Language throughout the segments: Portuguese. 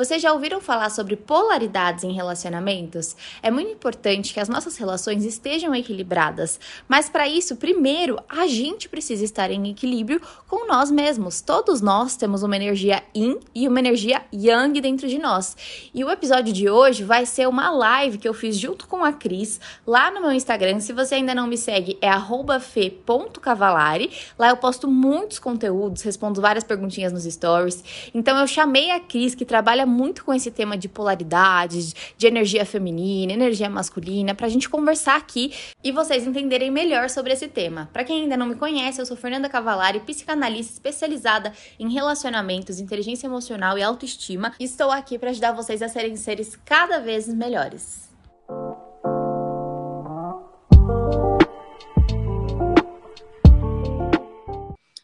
Vocês já ouviram falar sobre polaridades em relacionamentos? É muito importante que as nossas relações estejam equilibradas, mas para isso, primeiro, a gente precisa estar em equilíbrio com nós mesmos. Todos nós temos uma energia yin e uma energia yang dentro de nós. E o episódio de hoje vai ser uma live que eu fiz junto com a Cris lá no meu Instagram. Se você ainda não me segue, é fe.cavalari. Lá eu posto muitos conteúdos, respondo várias perguntinhas nos stories. Então eu chamei a Cris, que trabalha muito com esse tema de polaridade, de energia feminina, energia masculina, para a gente conversar aqui e vocês entenderem melhor sobre esse tema. Para quem ainda não me conhece, eu sou Fernanda Cavalari, psicanalista especializada em relacionamentos, inteligência emocional e autoestima. E estou aqui para ajudar vocês a serem seres cada vez melhores.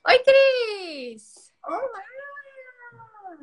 Oi, Cris! Olá!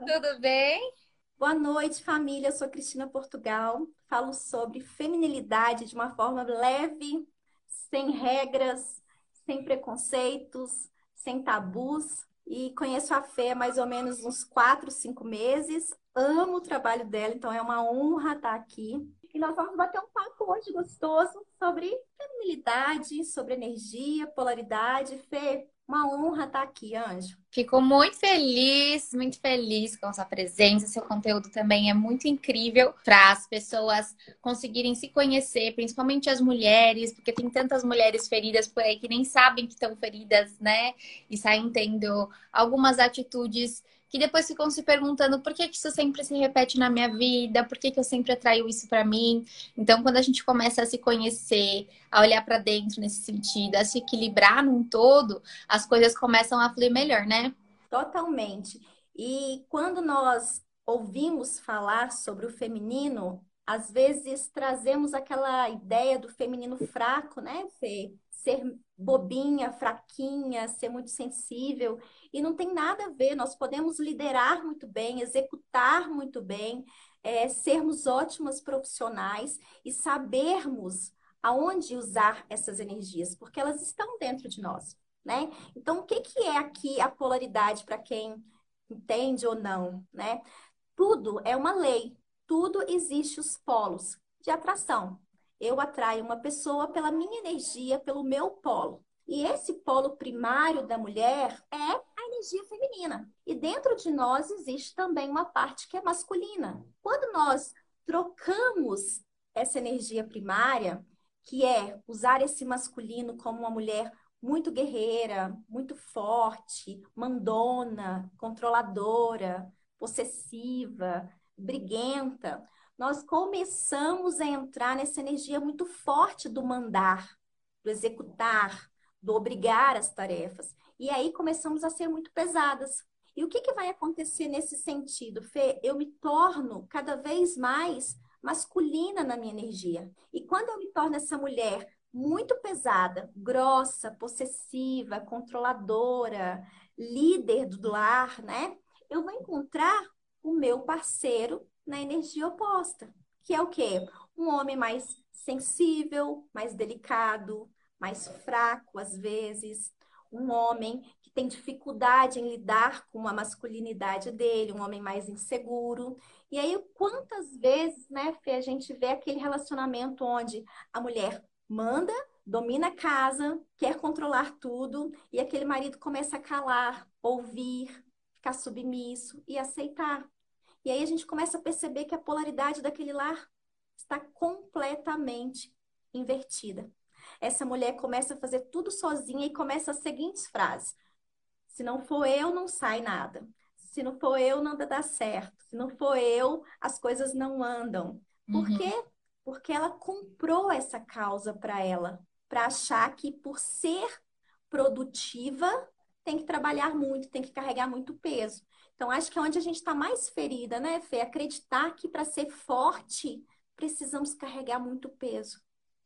Tudo bem? Boa noite, família. Eu sou Cristina Portugal. Falo sobre feminilidade de uma forma leve, sem regras, sem preconceitos, sem tabus. E conheço a Fê há mais ou menos uns quatro, cinco meses. Amo o trabalho dela, então é uma honra estar aqui. E nós vamos bater um papo hoje gostoso sobre feminilidade, sobre energia, polaridade. Fê, uma honra estar aqui, Anjo. Fico muito feliz, muito feliz com a sua presença. Seu conteúdo também é muito incrível para as pessoas conseguirem se conhecer, principalmente as mulheres, porque tem tantas mulheres feridas por aí que nem sabem que estão feridas, né? E saem tendo algumas atitudes que depois ficam se perguntando por que, que isso sempre se repete na minha vida, por que, que eu sempre atraio isso para mim. Então, quando a gente começa a se conhecer, a olhar para dentro nesse sentido, a se equilibrar num todo, as coisas começam a fluir melhor, né? Totalmente. E quando nós ouvimos falar sobre o feminino, às vezes trazemos aquela ideia do feminino fraco, né? Ser bobinha, fraquinha, ser muito sensível. E não tem nada a ver, nós podemos liderar muito bem, executar muito bem, é, sermos ótimas profissionais e sabermos aonde usar essas energias, porque elas estão dentro de nós, né? Então, o que, que é aqui a polaridade para quem entende ou não, né? Tudo é uma lei, tudo existe os polos de atração. Eu atraio uma pessoa pela minha energia, pelo meu polo. E esse polo primário da mulher é a energia feminina. E dentro de nós existe também uma parte que é masculina. Quando nós trocamos essa energia primária, que é usar esse masculino como uma mulher muito guerreira, muito forte, mandona, controladora, possessiva, briguenta, nós começamos a entrar nessa energia muito forte do mandar, do executar, do obrigar as tarefas. E aí começamos a ser muito pesadas. E o que, que vai acontecer nesse sentido, Fê? Eu me torno cada vez mais masculina na minha energia. E quando eu me torno essa mulher muito pesada, grossa, possessiva, controladora, líder do lar, né? Eu vou encontrar o meu parceiro na energia oposta, que é o quê? Um homem mais sensível, mais delicado, mais fraco às vezes, um homem que tem dificuldade em lidar com a masculinidade dele, um homem mais inseguro. E aí, quantas vezes, né, Fê, a gente vê aquele relacionamento onde a mulher manda, domina a casa, quer controlar tudo, e aquele marido começa a calar, ouvir, ficar submisso e aceitar. E aí a gente começa a perceber que a polaridade daquele lar está completamente invertida essa mulher começa a fazer tudo sozinha e começa as seguintes frases: Se não for eu, não sai nada. Se não for eu, nada dá certo. Se não for eu, as coisas não andam. Por uhum. quê? Porque ela comprou essa causa para ela, para achar que por ser produtiva tem que trabalhar muito, tem que carregar muito peso. Então, acho que é onde a gente está mais ferida, né, Fê? Acreditar que para ser forte precisamos carregar muito peso.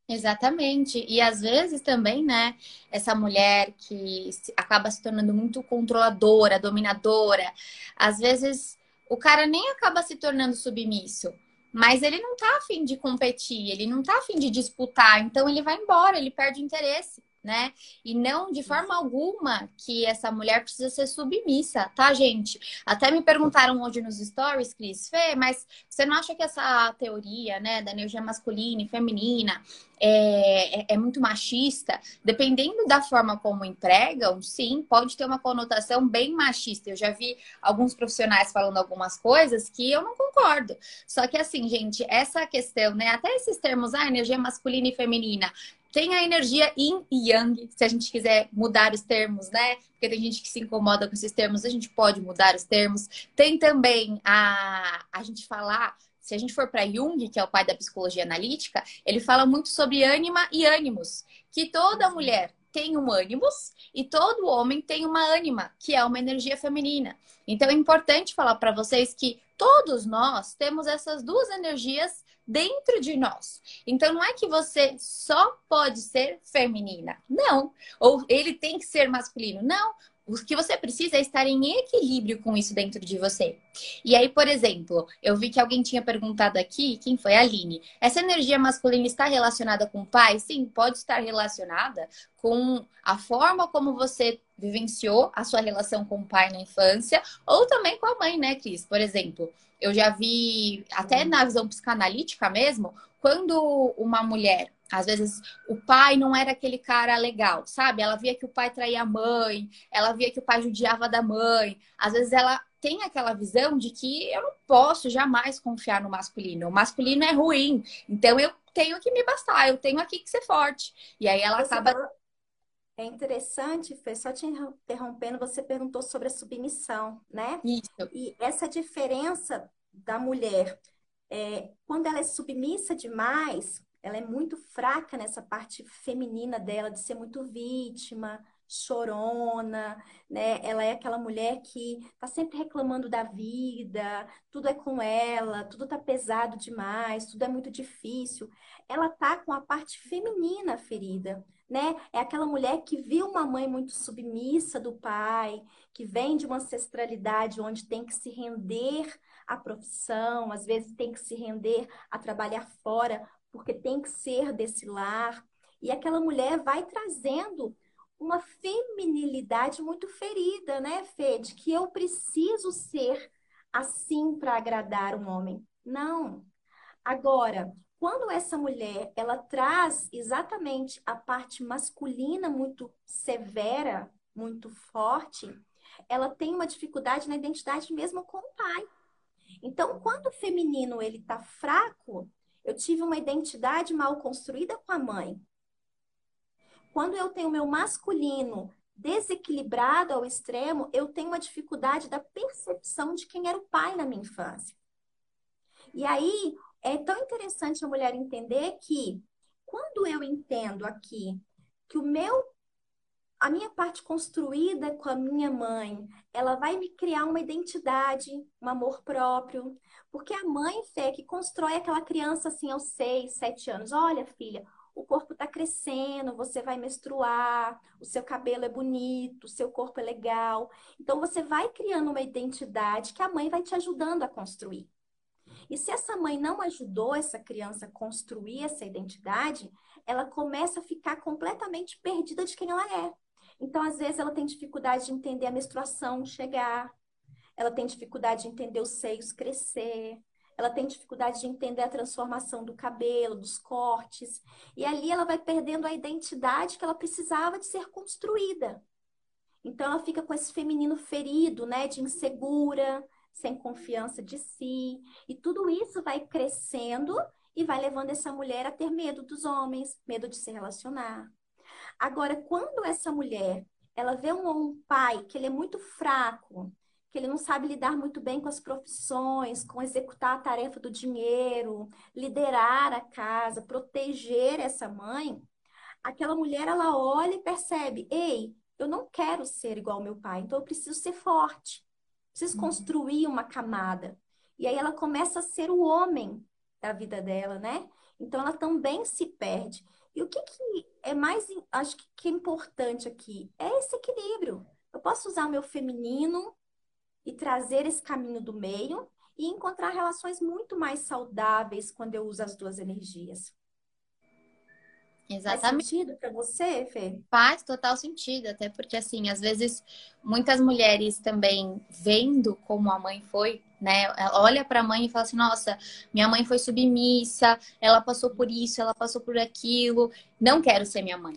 Exatamente. E às vezes também, né, essa mulher que acaba se tornando muito controladora, dominadora, às vezes o cara nem acaba se tornando submisso, mas ele não tá afim de competir, ele não tá afim de disputar, então ele vai embora, ele perde interesse né? E não de forma alguma que essa mulher precisa ser submissa, tá, gente? Até me perguntaram hoje nos stories, Cris, Fê, mas você não acha que essa teoria, né, da energia masculina e feminina é, é, é, muito machista? Dependendo da forma como empregam, sim, pode ter uma conotação bem machista. Eu já vi alguns profissionais falando algumas coisas que eu não concordo. Só que assim, gente, essa questão, né, até esses termos, ah, energia masculina e feminina, tem a energia yin e yang, se a gente quiser mudar os termos, né? Porque tem gente que se incomoda com esses termos, a gente pode mudar os termos. Tem também a, a gente falar, se a gente for para Jung, que é o pai da psicologia analítica, ele fala muito sobre ânima e ânimos, que toda mulher tem um ânimos e todo homem tem uma ânima, que é uma energia feminina. Então é importante falar para vocês que todos nós temos essas duas energias dentro de nós. Então não é que você só pode ser feminina, não. Ou ele tem que ser masculino, não. O que você precisa é estar em equilíbrio com isso dentro de você. E aí, por exemplo, eu vi que alguém tinha perguntado aqui, quem foi? A Aline. Essa energia masculina está relacionada com o pai? Sim, pode estar relacionada com a forma como você vivenciou a sua relação com o pai na infância, ou também com a mãe, né, Cris? Por exemplo, eu já vi, até na visão psicanalítica mesmo, quando uma mulher, às vezes o pai não era aquele cara legal, sabe? Ela via que o pai traía a mãe, ela via que o pai judiava da mãe. Às vezes ela tem aquela visão de que eu não posso jamais confiar no masculino. O masculino é ruim, então eu tenho que me bastar, eu tenho aqui que ser forte. E aí ela acaba. É interessante, Fê, só te interrompendo, você perguntou sobre a submissão, né? Isso. E essa diferença da mulher, é, quando ela é submissa demais, ela é muito fraca nessa parte feminina dela, de ser muito vítima, chorona, né? Ela é aquela mulher que tá sempre reclamando da vida, tudo é com ela, tudo tá pesado demais, tudo é muito difícil. Ela tá com a parte feminina ferida né? É aquela mulher que viu uma mãe muito submissa do pai, que vem de uma ancestralidade onde tem que se render à profissão, às vezes tem que se render a trabalhar fora, porque tem que ser desse lar. E aquela mulher vai trazendo uma feminilidade muito ferida, né, Fê? De que eu preciso ser assim para agradar um homem. Não. Agora, quando essa mulher ela traz exatamente a parte masculina muito severa, muito forte, ela tem uma dificuldade na identidade mesmo com o pai. Então, quando o feminino ele está fraco, eu tive uma identidade mal construída com a mãe. Quando eu tenho meu masculino desequilibrado ao extremo, eu tenho uma dificuldade da percepção de quem era o pai na minha infância. E aí, é tão interessante a mulher entender que quando eu entendo aqui que o meu a minha parte construída com a minha mãe, ela vai me criar uma identidade, um amor próprio. Porque a mãe, Fé, que constrói aquela criança assim aos seis, sete anos. Olha, filha, o corpo está crescendo, você vai menstruar, o seu cabelo é bonito, o seu corpo é legal. Então, você vai criando uma identidade que a mãe vai te ajudando a construir. E se essa mãe não ajudou essa criança a construir essa identidade, ela começa a ficar completamente perdida de quem ela é. Então, às vezes, ela tem dificuldade de entender a menstruação chegar, ela tem dificuldade de entender os seios crescer, ela tem dificuldade de entender a transformação do cabelo, dos cortes, e ali ela vai perdendo a identidade que ela precisava de ser construída. Então, ela fica com esse feminino ferido, né, de insegura, sem confiança de si. E tudo isso vai crescendo e vai levando essa mulher a ter medo dos homens, medo de se relacionar. Agora, quando essa mulher ela vê um, um pai que ele é muito fraco, que ele não sabe lidar muito bem com as profissões, com executar a tarefa do dinheiro, liderar a casa, proteger essa mãe, aquela mulher ela olha e percebe: ei, eu não quero ser igual ao meu pai, então eu preciso ser forte. Preciso uhum. construir uma camada. E aí ela começa a ser o homem da vida dela, né? Então ela também se perde. E o que, que é mais, acho que é importante aqui é esse equilíbrio. Eu posso usar o meu feminino e trazer esse caminho do meio e encontrar relações muito mais saudáveis quando eu uso as duas energias. Exatamente. Faz sentido para você, Fê? Faz total sentido, até porque, assim, às vezes muitas mulheres também vendo como a mãe foi, né? Ela olha para a mãe e fala assim: nossa, minha mãe foi submissa, ela passou por isso, ela passou por aquilo, não quero ser minha mãe.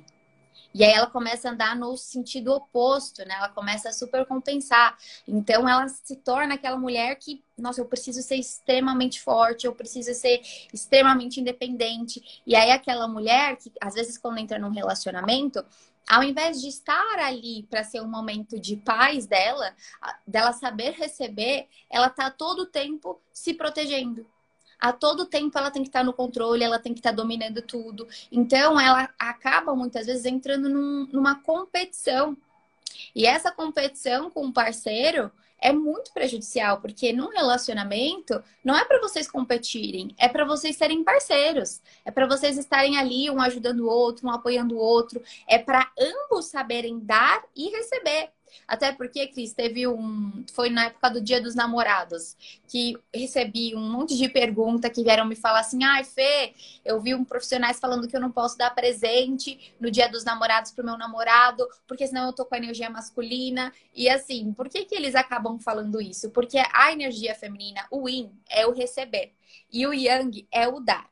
E aí ela começa a andar no sentido oposto, né? Ela começa a super compensar. Então ela se torna aquela mulher que, nossa, eu preciso ser extremamente forte, eu preciso ser extremamente independente. E aí aquela mulher que às vezes quando entra num relacionamento, ao invés de estar ali para ser um momento de paz dela, dela saber receber, ela tá todo o tempo se protegendo a todo tempo ela tem que estar no controle, ela tem que estar dominando tudo. Então, ela acaba muitas vezes entrando num, numa competição. E essa competição com o parceiro é muito prejudicial, porque num relacionamento não é para vocês competirem, é para vocês serem parceiros, é para vocês estarem ali um ajudando o outro, um apoiando o outro, é para ambos saberem dar e receber. Até porque, Cris, teve um. Foi na época do Dia dos Namorados que recebi um monte de pergunta que vieram me falar assim: ai, Fê, eu vi um profissionais falando que eu não posso dar presente no Dia dos Namorados pro meu namorado, porque senão eu tô com a energia masculina. E assim, por que, que eles acabam falando isso? Porque a energia feminina, o yin, é o receber. E o yang é o dar.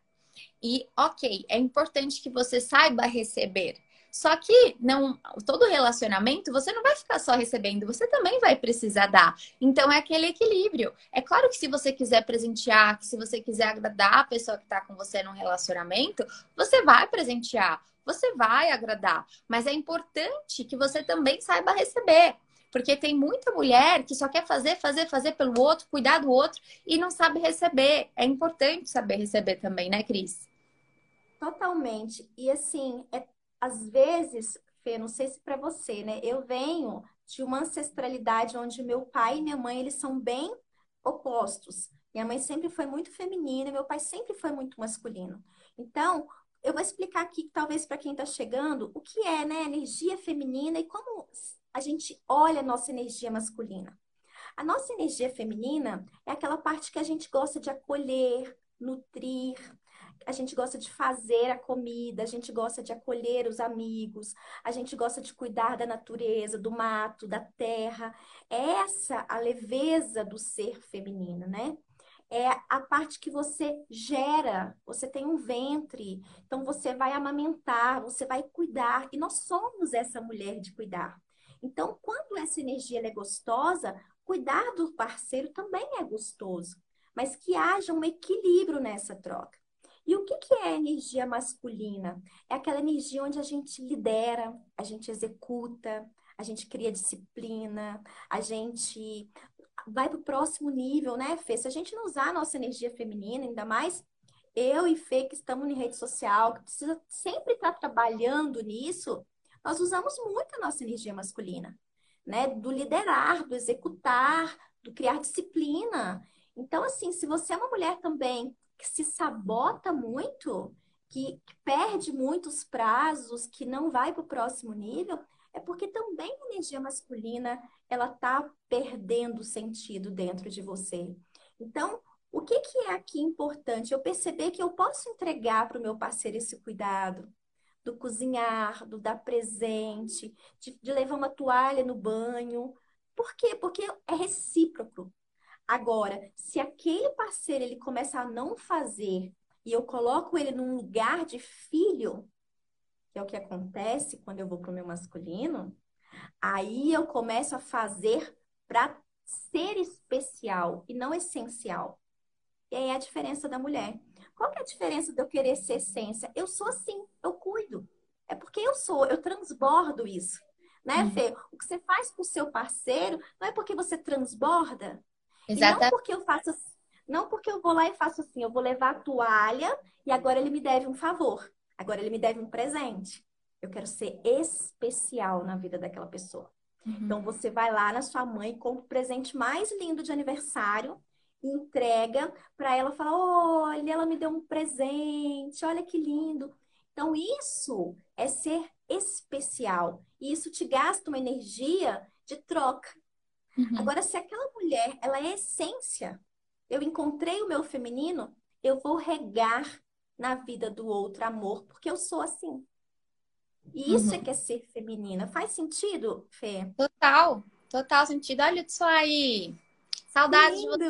E, ok, é importante que você saiba receber. Só que não, todo relacionamento você não vai ficar só recebendo, você também vai precisar dar. Então é aquele equilíbrio. É claro que se você quiser presentear, que se você quiser agradar a pessoa que está com você num relacionamento, você vai presentear, você vai agradar. Mas é importante que você também saiba receber. Porque tem muita mulher que só quer fazer, fazer, fazer pelo outro, cuidar do outro e não sabe receber. É importante saber receber também, né, Cris? Totalmente. E assim, é às vezes, Fê, não sei se para você, né? Eu venho de uma ancestralidade onde meu pai e minha mãe, eles são bem opostos. Minha mãe sempre foi muito feminina, meu pai sempre foi muito masculino. Então, eu vou explicar aqui, talvez para quem está chegando, o que é, né, energia feminina e como a gente olha a nossa energia masculina. A nossa energia feminina é aquela parte que a gente gosta de acolher, nutrir, a gente gosta de fazer a comida, a gente gosta de acolher os amigos, a gente gosta de cuidar da natureza, do mato, da terra. Essa a leveza do ser feminino, né? É a parte que você gera, você tem um ventre, então você vai amamentar, você vai cuidar, e nós somos essa mulher de cuidar. Então, quando essa energia é gostosa, cuidar do parceiro também é gostoso, mas que haja um equilíbrio nessa troca. E o que, que é energia masculina? É aquela energia onde a gente lidera, a gente executa, a gente cria disciplina, a gente vai para o próximo nível, né, Fê? Se a gente não usar a nossa energia feminina, ainda mais eu e Fê que estamos em rede social, que precisa sempre estar trabalhando nisso, nós usamos muito a nossa energia masculina, né? Do liderar, do executar, do criar disciplina. Então, assim, se você é uma mulher também que se sabota muito, que, perde muitos prazos, que não vai para o próximo nível, é porque também a energia masculina ela está perdendo sentido dentro de você. Então, o que, que é aqui importante? Eu perceber que eu posso entregar para o meu parceiro esse cuidado, do cozinhar, do dar presente, de, de levar uma toalha no banho. Por quê? Porque é recíproco. Agora, se aquele parceiro ele começa a não fazer e eu coloco ele num lugar de filho, que é o que acontece quando eu vou para o meu masculino, aí eu começo a fazer para ser especial e não essencial. E aí é a diferença da mulher. Qual que é a diferença de eu querer ser essência? Eu sou assim, eu cuido. É porque eu sou, eu transbordo isso. Né, uhum. Fê? O que você faz com o seu parceiro não é porque você transborda, Exatamente. E não porque eu faço não porque eu vou lá e faço assim, eu vou levar a toalha e agora ele me deve um favor. Agora ele me deve um presente. Eu quero ser especial na vida daquela pessoa. Uhum. Então você vai lá na sua mãe com o presente mais lindo de aniversário e entrega para ela falar: "Olha, ela me deu um presente. Olha que lindo". Então isso é ser especial. E isso te gasta uma energia de troca. Uhum. Agora, se aquela mulher, ela é essência, eu encontrei o meu feminino, eu vou regar na vida do outro amor, porque eu sou assim. E isso é uhum. é que é ser feminina. Faz sentido, Fê? Total, total sentido. Olha isso aí. Saudades de você.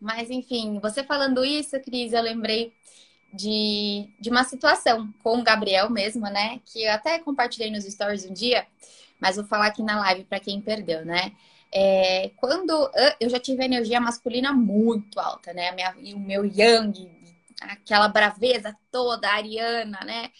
Mas, enfim, você falando isso, Cris, eu lembrei de, de uma situação com o Gabriel mesmo, né? Que eu até compartilhei nos stories um dia, mas vou falar aqui na live para quem perdeu, né? É, quando eu já tive energia masculina muito alta, né? Minha, o meu yang aquela braveza toda, ariana, né?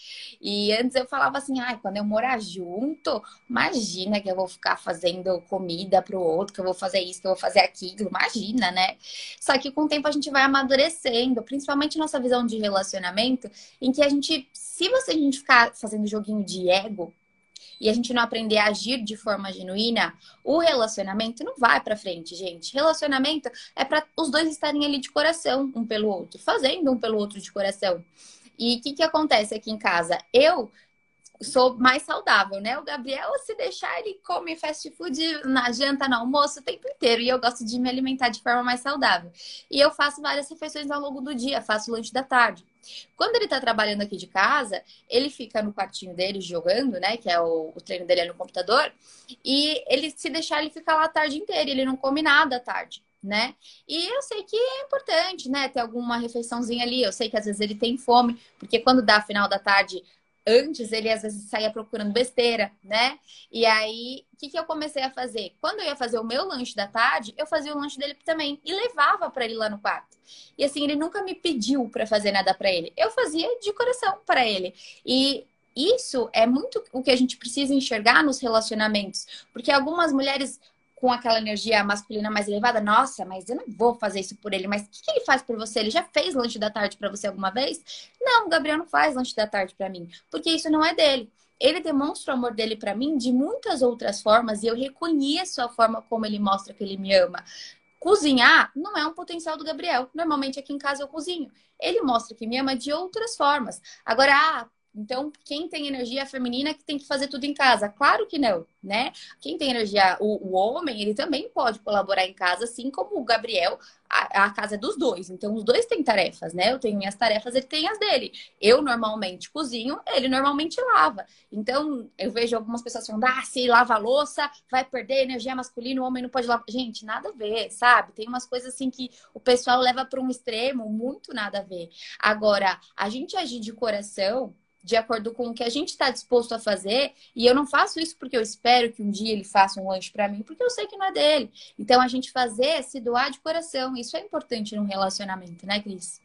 E antes eu falava assim, ai, quando eu morar junto, imagina que eu vou ficar fazendo comida pro outro, que eu vou fazer isso, que eu vou fazer aquilo, imagina, né? Só que com o tempo a gente vai amadurecendo, principalmente nossa visão de relacionamento, em que a gente, se você a gente ficar fazendo joguinho de ego, e a gente não aprender a agir de forma genuína, o relacionamento não vai para frente, gente. Relacionamento é para os dois estarem ali de coração, um pelo outro, fazendo um pelo outro de coração. E o que, que acontece aqui em casa? Eu sou mais saudável, né? O Gabriel, se deixar, ele come fast food na janta, no almoço, o tempo inteiro. E eu gosto de me alimentar de forma mais saudável. E eu faço várias refeições ao longo do dia, faço lanche da tarde. Quando ele tá trabalhando aqui de casa, ele fica no quartinho dele jogando, né? Que é o, o treino dele é no computador. E ele, se deixar, ele fica lá a tarde inteira. Ele não come nada à tarde né? E eu sei que é importante, né, ter alguma refeiçãozinha ali. Eu sei que às vezes ele tem fome, porque quando dá final da tarde, Antes ele às vezes saía procurando besteira, né? E aí, o que, que eu comecei a fazer? Quando eu ia fazer o meu lanche da tarde, eu fazia o lanche dele também e levava para ele lá no quarto. E assim, ele nunca me pediu para fazer nada para ele. Eu fazia de coração para ele. E isso é muito o que a gente precisa enxergar nos relacionamentos, porque algumas mulheres com aquela energia masculina mais elevada, nossa, mas eu não vou fazer isso por ele. Mas o que, que ele faz por você? Ele já fez lanche da tarde para você alguma vez? Não, o Gabriel não faz lanche da tarde para mim, porque isso não é dele. Ele demonstra o amor dele para mim de muitas outras formas e eu reconheço a forma como ele mostra que ele me ama. Cozinhar não é um potencial do Gabriel. Normalmente aqui em casa eu cozinho. Ele mostra que me ama de outras formas. Agora, ah, então, quem tem energia feminina que tem que fazer tudo em casa? Claro que não, né? Quem tem energia, o, o homem, ele também pode colaborar em casa, assim como o Gabriel, a, a, casa é dos dois. Então, os dois têm tarefas, né? Eu tenho minhas tarefas, ele tem as dele. Eu normalmente cozinho, ele normalmente lava. Então, eu vejo algumas pessoas falando, ah, se lava a louça, vai perder energia masculina, o homem não pode lavar. Gente, nada a ver, sabe? Tem umas coisas assim que o pessoal leva para um extremo, muito nada a ver. Agora, a gente agir de coração de acordo com o que a gente está disposto a fazer. E eu não faço isso porque eu espero que um dia ele faça um lanche para mim, porque eu sei que não é dele. Então a gente fazer é se doar de coração. Isso é importante num relacionamento, né, Cris?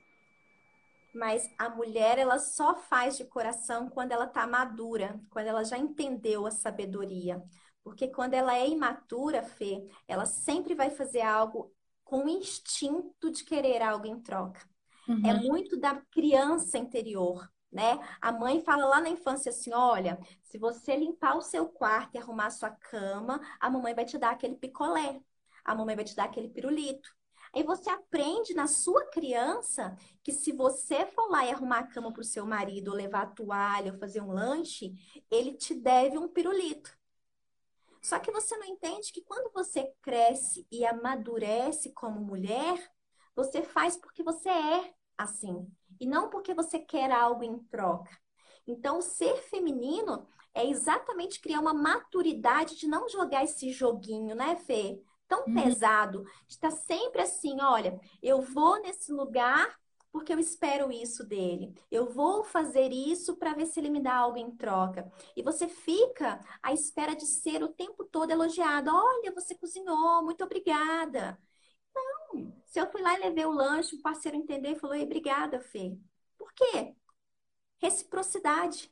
Mas a mulher, ela só faz de coração quando ela tá madura, quando ela já entendeu a sabedoria. Porque quando ela é imatura, Fê, ela sempre vai fazer algo com o instinto de querer algo em troca. É uhum. É muito da criança interior né? A mãe fala lá na infância assim: olha, se você limpar o seu quarto e arrumar a sua cama, a mamãe vai te dar aquele picolé, a mamãe vai te dar aquele pirulito. Aí você aprende na sua criança que se você for lá e arrumar a cama para o seu marido, ou levar a toalha, ou fazer um lanche, ele te deve um pirulito. Só que você não entende que quando você cresce e amadurece como mulher, você faz porque você é assim e não porque você quer algo em troca. Então, ser feminino é exatamente criar uma maturidade de não jogar esse joguinho, né, Fê? Tão uhum. pesado, de estar tá sempre assim, olha, eu vou nesse lugar porque eu espero isso dele. Eu vou fazer isso para ver se ele me dá algo em troca. E você fica à espera de ser o tempo todo elogiado. Olha, você cozinhou, muito obrigada. Não, se eu fui lá e levei o lanche, o parceiro entendeu e falou, obrigada, Fê. Por quê? Reciprocidade.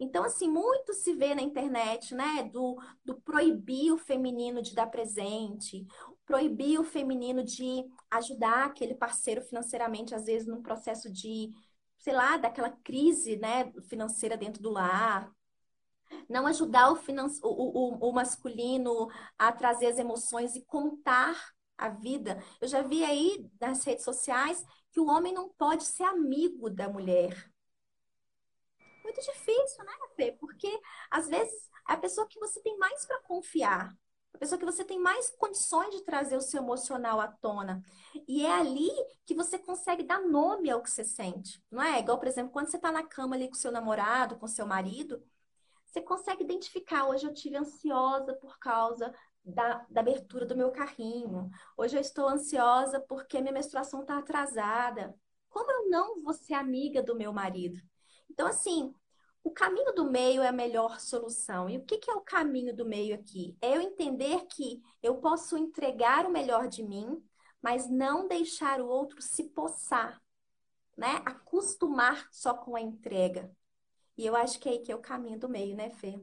Então, assim, muito se vê na internet, né? Do, do proibir o feminino de dar presente, proibir o feminino de ajudar aquele parceiro financeiramente, às vezes, num processo de, sei lá, daquela crise né, financeira dentro do lar. Não ajudar o, finan o, o, o masculino a trazer as emoções e contar a vida. Eu já vi aí nas redes sociais que o homem não pode ser amigo da mulher. Muito difícil, né, Fê? Porque às vezes é a pessoa que você tem mais para confiar. a pessoa que você tem mais condições de trazer o seu emocional à tona. E é ali que você consegue dar nome ao que você sente. Não é? Igual, por exemplo, quando você está na cama ali com seu namorado, com seu marido, você consegue identificar. Hoje eu tive ansiosa por causa da, da, abertura do meu carrinho. Hoje eu estou ansiosa porque minha menstruação está atrasada. Como eu não vou ser amiga do meu marido? Então, assim, o caminho do meio é a melhor solução. E o que, que é o caminho do meio aqui? É eu entender que eu posso entregar o melhor de mim, mas não deixar o outro se poçar, né? Acostumar só com a entrega. E eu acho que é aí que é o caminho do meio, né, Fê?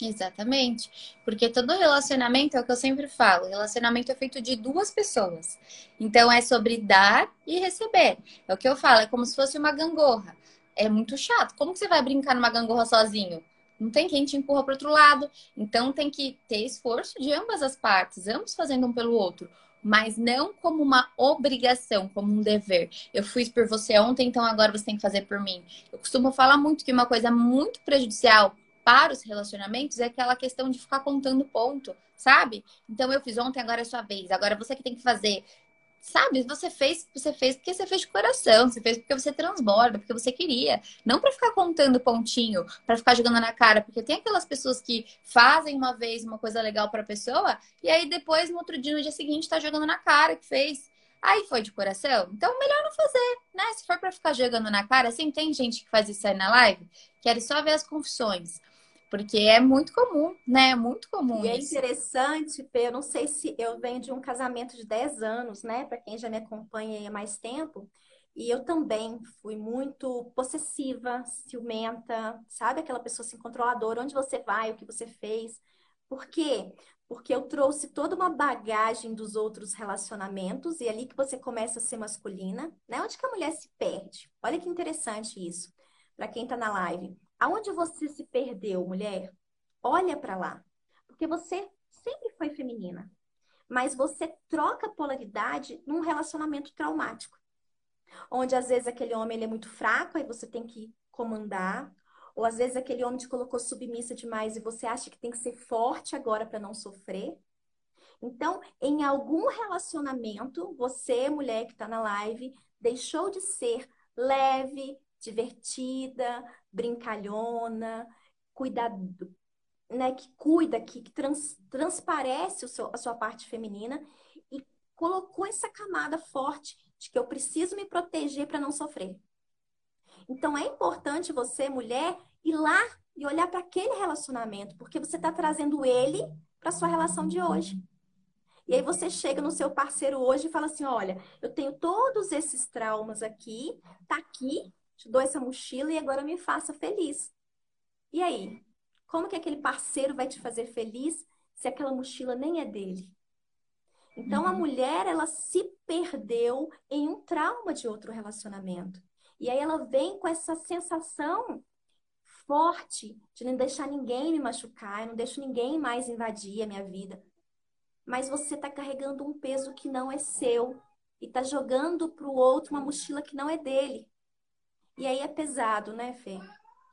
Exatamente. Porque todo relacionamento é o que eu sempre falo: relacionamento é feito de duas pessoas. Então é sobre dar e receber. É o que eu falo, é como se fosse uma gangorra. É muito chato. Como que você vai brincar numa gangorra sozinho? Não tem quem te empurra para outro lado. Então tem que ter esforço de ambas as partes, ambos fazendo um pelo outro mas não como uma obrigação, como um dever. Eu fiz por você ontem, então agora você tem que fazer por mim. Eu costumo falar muito que uma coisa muito prejudicial para os relacionamentos é aquela questão de ficar contando ponto, sabe? Então eu fiz ontem, agora é sua vez, agora você que tem que fazer. Sabe, você fez, você fez porque você fez de coração, você fez porque você transborda, porque você queria, não para ficar contando pontinho, para ficar jogando na cara, porque tem aquelas pessoas que fazem uma vez uma coisa legal para a pessoa e aí depois no outro dia, no dia seguinte, tá jogando na cara que fez. Aí foi de coração? Então, melhor não fazer, né? Se for para ficar jogando na cara, assim, tem gente que faz isso aí na live, quer só ver as confissões. Porque é muito comum, né? É muito comum. E é isso. é interessante, Pê, eu não sei se eu venho de um casamento de 10 anos, né? Para quem já me acompanha há mais tempo. E eu também fui muito possessiva, ciumenta, sabe? Aquela pessoa assim, controladora, onde você vai, o que você fez. Por quê? Porque eu trouxe toda uma bagagem dos outros relacionamentos, e é ali que você começa a ser masculina, né? Onde que a mulher se perde? Olha que interessante isso, para quem está na live. Aonde você se perdeu, mulher? Olha para lá. Porque você sempre foi feminina. Mas você troca polaridade num relacionamento traumático. Onde às vezes aquele homem ele é muito fraco, aí você tem que comandar. Ou às vezes aquele homem te colocou submissa demais e você acha que tem que ser forte agora para não sofrer. Então, em algum relacionamento, você, mulher que está na live, deixou de ser leve, divertida, brincalhona, cuidado, né, que cuida, que, trans, transparece seu, a sua parte feminina e colocou essa camada forte de que eu preciso me proteger para não sofrer. Então é importante você, mulher, ir lá e olhar para aquele relacionamento, porque você está trazendo ele para sua relação de hoje. E aí você chega no seu parceiro hoje e fala assim: olha, eu tenho todos esses traumas aqui, tá aqui, te dou essa mochila e agora me faça feliz. E aí? Como que aquele parceiro vai te fazer feliz se aquela mochila nem é dele? Então uhum. a mulher, ela se perdeu em um trauma de outro relacionamento. E aí ela vem com essa sensação forte de não deixar ninguém me machucar, eu não deixo ninguém mais invadir a minha vida. Mas você está carregando um peso que não é seu e está jogando para o outro uma mochila que não é dele. E aí é pesado, né, Fê?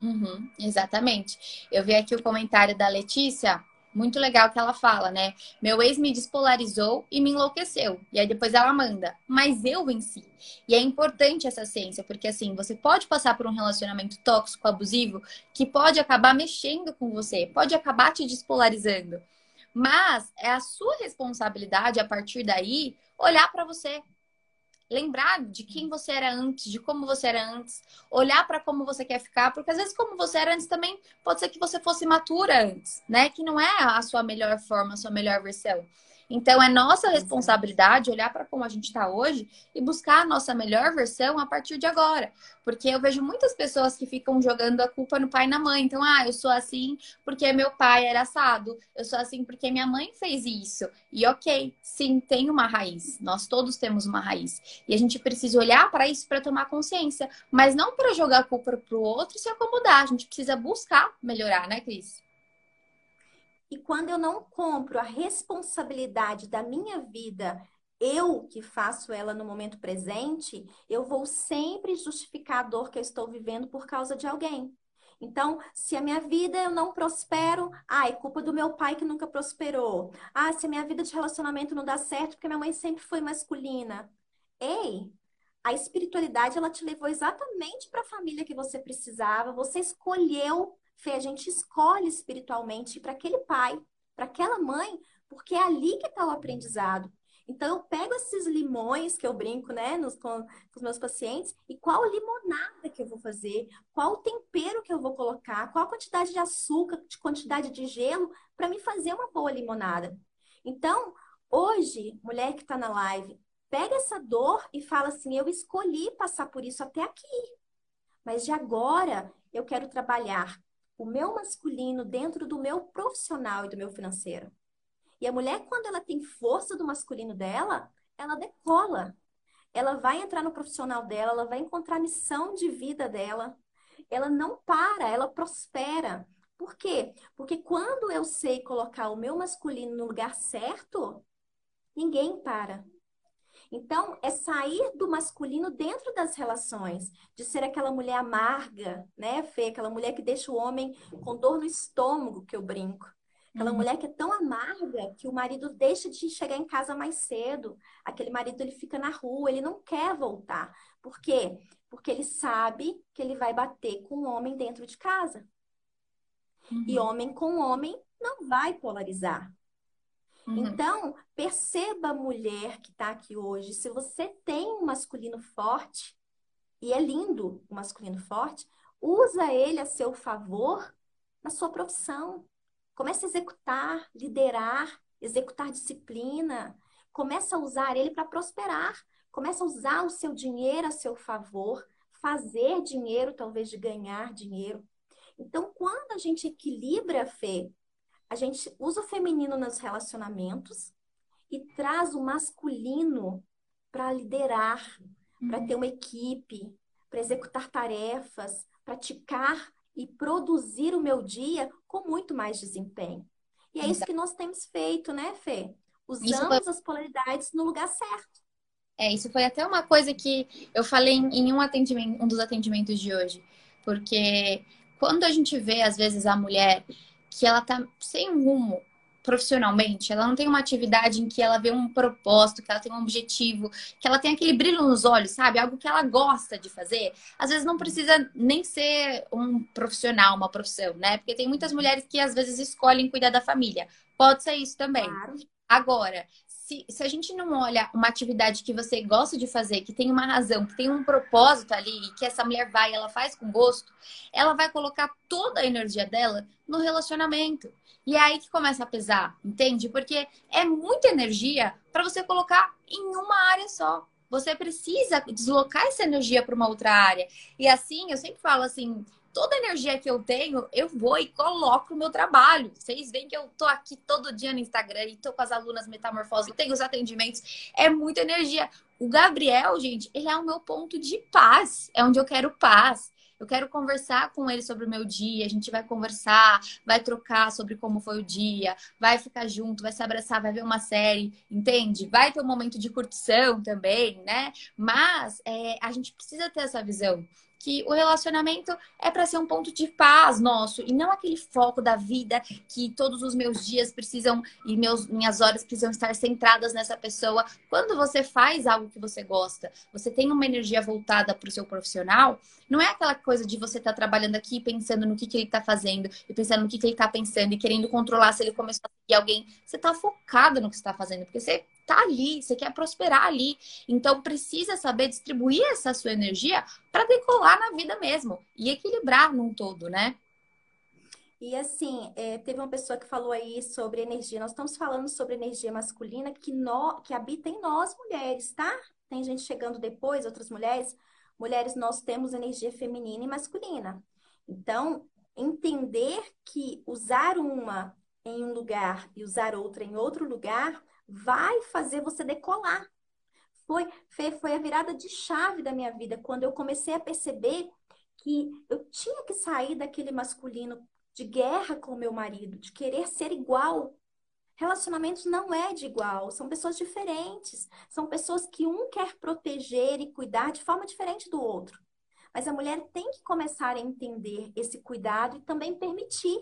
Uhum, exatamente. Eu vi aqui o comentário da Letícia, muito legal que ela fala, né? Meu ex me despolarizou e me enlouqueceu. E aí depois ela manda, mas eu venci. E é importante essa ciência, porque assim, você pode passar por um relacionamento tóxico, abusivo, que pode acabar mexendo com você, pode acabar te despolarizando. Mas é a sua responsabilidade a partir daí olhar para você, lembrar de quem você era antes, de como você era antes, olhar para como você quer ficar, porque às vezes como você era antes também pode ser que você fosse matura antes, né? Que não é a sua melhor forma, a sua melhor versão. Então, é nossa responsabilidade olhar para como a gente está hoje e buscar a nossa melhor versão a partir de agora. Porque eu vejo muitas pessoas que ficam jogando a culpa no pai e na mãe. Então, ah, eu sou assim porque meu pai era assado. Eu sou assim porque minha mãe fez isso. E ok, sim, tem uma raiz. Nós todos temos uma raiz. E a gente precisa olhar para isso para tomar consciência. Mas não para jogar a culpa para o outro e se acomodar. A gente precisa buscar melhorar, né, Cris? E quando eu não compro a responsabilidade da minha vida, eu que faço ela no momento presente, eu vou sempre justificar a dor que eu estou vivendo por causa de alguém. Então, se a minha vida eu não prospero, ah, é culpa do meu pai que nunca prosperou. Ah, se a minha vida de relacionamento não dá certo porque minha mãe sempre foi masculina. Ei, a espiritualidade ela te levou exatamente para a família que você precisava. Você escolheu, Fê, a gente escolhe espiritualmente para aquele pai, para aquela mãe, porque é ali que está o aprendizado. Então, eu pego esses limões que eu brinco, né, nos, com, com, os meus pacientes, e qual limonada que eu vou fazer, qual tempero que eu vou colocar, qual a quantidade de açúcar, de quantidade de gelo, para me fazer uma boa limonada. Então, hoje, mulher que está na live, pega essa dor e fala assim: eu escolhi passar por isso até aqui, mas de agora eu quero trabalhar o meu masculino dentro do meu profissional e do meu financeiro. E a mulher, quando ela tem força do masculino dela, ela decola. Ela vai entrar no profissional dela, ela vai encontrar a missão de vida dela. Ela não para, ela prospera. Por quê? Porque quando eu sei colocar o meu masculino no lugar certo, ninguém para. Então, é sair do masculino dentro das relações, de ser aquela mulher amarga, né, Fê? Aquela mulher que deixa o homem com dor no estômago, que eu brinco. Aquela uhum. mulher que é tão amarga que o marido deixa de chegar em casa mais cedo. Aquele marido ele fica na rua, ele não quer voltar. Por quê? Porque ele sabe que ele vai bater com um homem dentro de casa. Uhum. E homem com homem não vai polarizar. Uhum. Então, perceba a mulher que está aqui hoje. Se você tem um masculino forte, e é lindo o masculino forte, usa ele a seu favor na sua profissão. Comece a executar, liderar, executar disciplina. Começa a usar ele para prosperar. Começa a usar o seu dinheiro a seu favor, fazer dinheiro, talvez de ganhar dinheiro. Então, quando a gente equilibra a fé, a gente usa o feminino nos relacionamentos e traz o masculino para liderar, uhum. para ter uma equipe, para executar tarefas, praticar e produzir o meu dia com muito mais desempenho. E é isso que nós temos feito, né, Fê? Usamos foi... as polaridades no lugar certo. É, isso foi até uma coisa que eu falei em um atendimento, um dos atendimentos de hoje. Porque quando a gente vê, às vezes, a mulher que ela tá sem rumo, profissionalmente, ela não tem uma atividade em que ela vê um propósito, que ela tem um objetivo, que ela tem aquele brilho nos olhos, sabe? Algo que ela gosta de fazer. Às vezes não precisa nem ser um profissional, uma profissão, né? Porque tem muitas mulheres que às vezes escolhem cuidar da família. Pode ser isso também. Claro. Agora, se, se a gente não olha uma atividade que você gosta de fazer, que tem uma razão, que tem um propósito ali, que essa mulher vai, ela faz com gosto, ela vai colocar toda a energia dela no relacionamento. E é aí que começa a pesar, entende? Porque é muita energia para você colocar em uma área só. Você precisa deslocar essa energia para uma outra área. E assim, eu sempre falo assim, toda a energia que eu tenho, eu vou e coloco no meu trabalho. Vocês veem que eu tô aqui todo dia no Instagram e tô com as alunas metamorfose, tenho os atendimentos, é muita energia. O Gabriel, gente, ele é o meu ponto de paz, é onde eu quero paz. Eu quero conversar com ele sobre o meu dia. A gente vai conversar, vai trocar sobre como foi o dia, vai ficar junto, vai se abraçar, vai ver uma série, entende? Vai ter um momento de curtição também, né? Mas é, a gente precisa ter essa visão que o relacionamento é para ser um ponto de paz nosso e não aquele foco da vida que todos os meus dias precisam e meus, minhas horas precisam estar centradas nessa pessoa. Quando você faz algo que você gosta, você tem uma energia voltada para o seu profissional, não é aquela coisa de você estar tá trabalhando aqui pensando no que, que ele está fazendo e pensando no que, que ele está pensando e querendo controlar se ele começou a seguir alguém. Você está focado no que está fazendo, porque você tá ali, você quer prosperar ali. Então precisa saber distribuir essa sua energia para decolar na vida mesmo e equilibrar num todo, né? E assim, é, teve uma pessoa que falou aí sobre energia. Nós estamos falando sobre energia masculina que, no, que habita em nós mulheres, tá? Tem gente chegando depois, outras mulheres. Mulheres, nós temos energia feminina e masculina. Então, entender que usar uma em um lugar e usar outra em outro lugar vai fazer você decolar. Foi, foi a virada de chave da minha vida, quando eu comecei a perceber que eu tinha que sair daquele masculino de guerra com o meu marido, de querer ser igual. Relacionamentos não é de igual, são pessoas diferentes, são pessoas que um quer proteger e cuidar de forma diferente do outro. Mas a mulher tem que começar a entender esse cuidado e também permitir.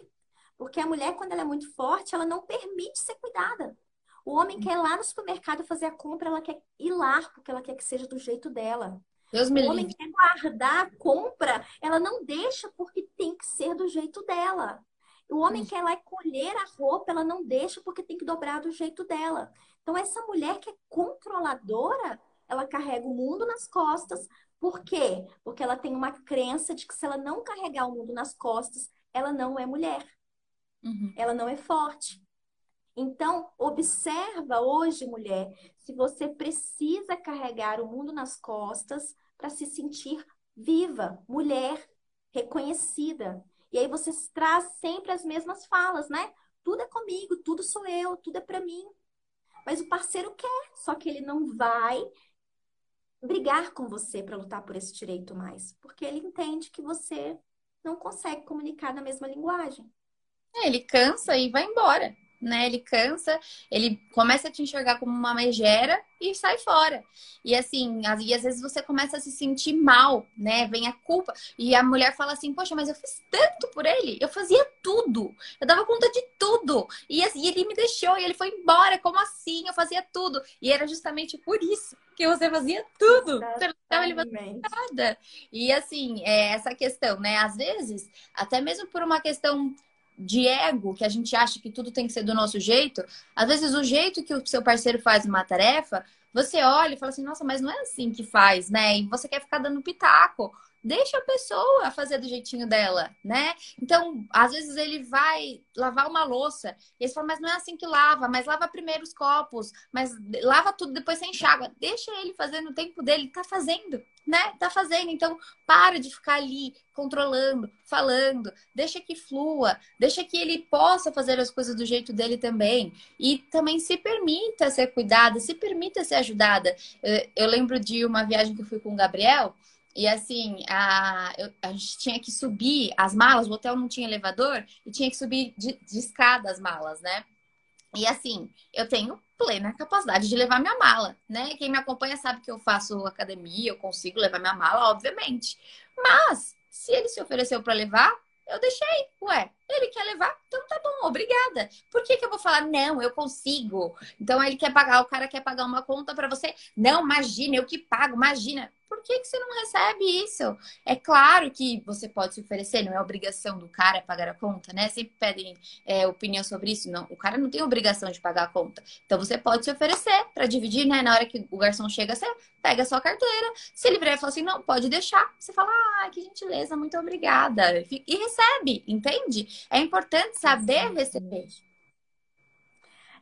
Porque a mulher, quando ela é muito forte, ela não permite ser cuidada. O homem quer ir lá no supermercado fazer a compra, ela quer ir lá, porque ela quer que seja do jeito dela. Deus o homem quer guardar a compra, ela não deixa porque tem que ser do jeito dela. O homem quer lá colher a roupa, ela não deixa porque tem que dobrar do jeito dela. Então, essa mulher que é controladora, ela carrega o mundo nas costas. Por quê? Porque ela tem uma crença de que se ela não carregar o mundo nas costas, ela não é mulher. Uhum. Ela não é forte. Então, observa hoje, mulher, se você precisa carregar o mundo nas costas para se sentir viva, mulher, reconhecida. E aí você traz sempre as mesmas falas, né? Tudo é comigo, tudo sou eu, tudo é para mim. Mas o parceiro quer, só que ele não vai brigar com você para lutar por esse direito mais, porque ele entende que você não consegue comunicar na mesma linguagem. É, ele cansa e vai embora né? Ele cansa, ele começa a te enxergar como uma megera e sai fora. E assim, e às vezes você começa a se sentir mal, né? Vem a culpa. E a mulher fala assim: Poxa, mas eu fiz tanto por ele, eu fazia tudo, eu dava conta de tudo. E, assim, ele me deixou e ele foi embora. Como assim? Eu fazia tudo. E era justamente por isso que você fazia tudo. Você não estava ele fazendo nada. E assim, é essa questão, né? Às vezes, até mesmo por uma questão de ego, que a gente acha que tudo tem que ser do nosso jeito, às vezes o jeito que o seu parceiro faz uma tarefa, você olha e fala assim, nossa, mas não é assim que faz, né? E você quer ficar dando pitaco. Deixa a pessoa fazer do jeitinho dela, né? Então, às vezes ele vai lavar uma louça e ele fala, mas não é assim que lava, mas lava primeiro os copos, mas lava tudo, depois você enxágua. Deixa ele fazer no tempo dele, tá fazendo, né? Tá fazendo. Então, para de ficar ali controlando, falando, deixa que flua, deixa que ele possa fazer as coisas do jeito dele também. E também se permita ser cuidada, se permita ser ajudada. Eu lembro de uma viagem que eu fui com o Gabriel. E assim, a, eu, a gente tinha que subir as malas, o hotel não tinha elevador, e tinha que subir de, de escada as malas, né? E assim, eu tenho plena capacidade de levar minha mala, né? Quem me acompanha sabe que eu faço academia, eu consigo levar minha mala, obviamente. Mas, se ele se ofereceu para levar, eu deixei. Ué, ele quer levar? Então tá bom, obrigada. Por que, que eu vou falar, não, eu consigo? Então ele quer pagar, o cara quer pagar uma conta para você. Não, imagina, eu que pago, imagina por que, que você não recebe isso? É claro que você pode se oferecer, não é obrigação do cara pagar a conta, né? Sempre pedem é, opinião sobre isso. Não, o cara não tem obrigação de pagar a conta. Então você pode se oferecer para dividir, né? Na hora que o garçom chega, você pega a sua carteira. Se ele virar e falar assim, não, pode deixar. Você fala, ah, que gentileza, muito obrigada. E recebe, entende? É importante saber receber.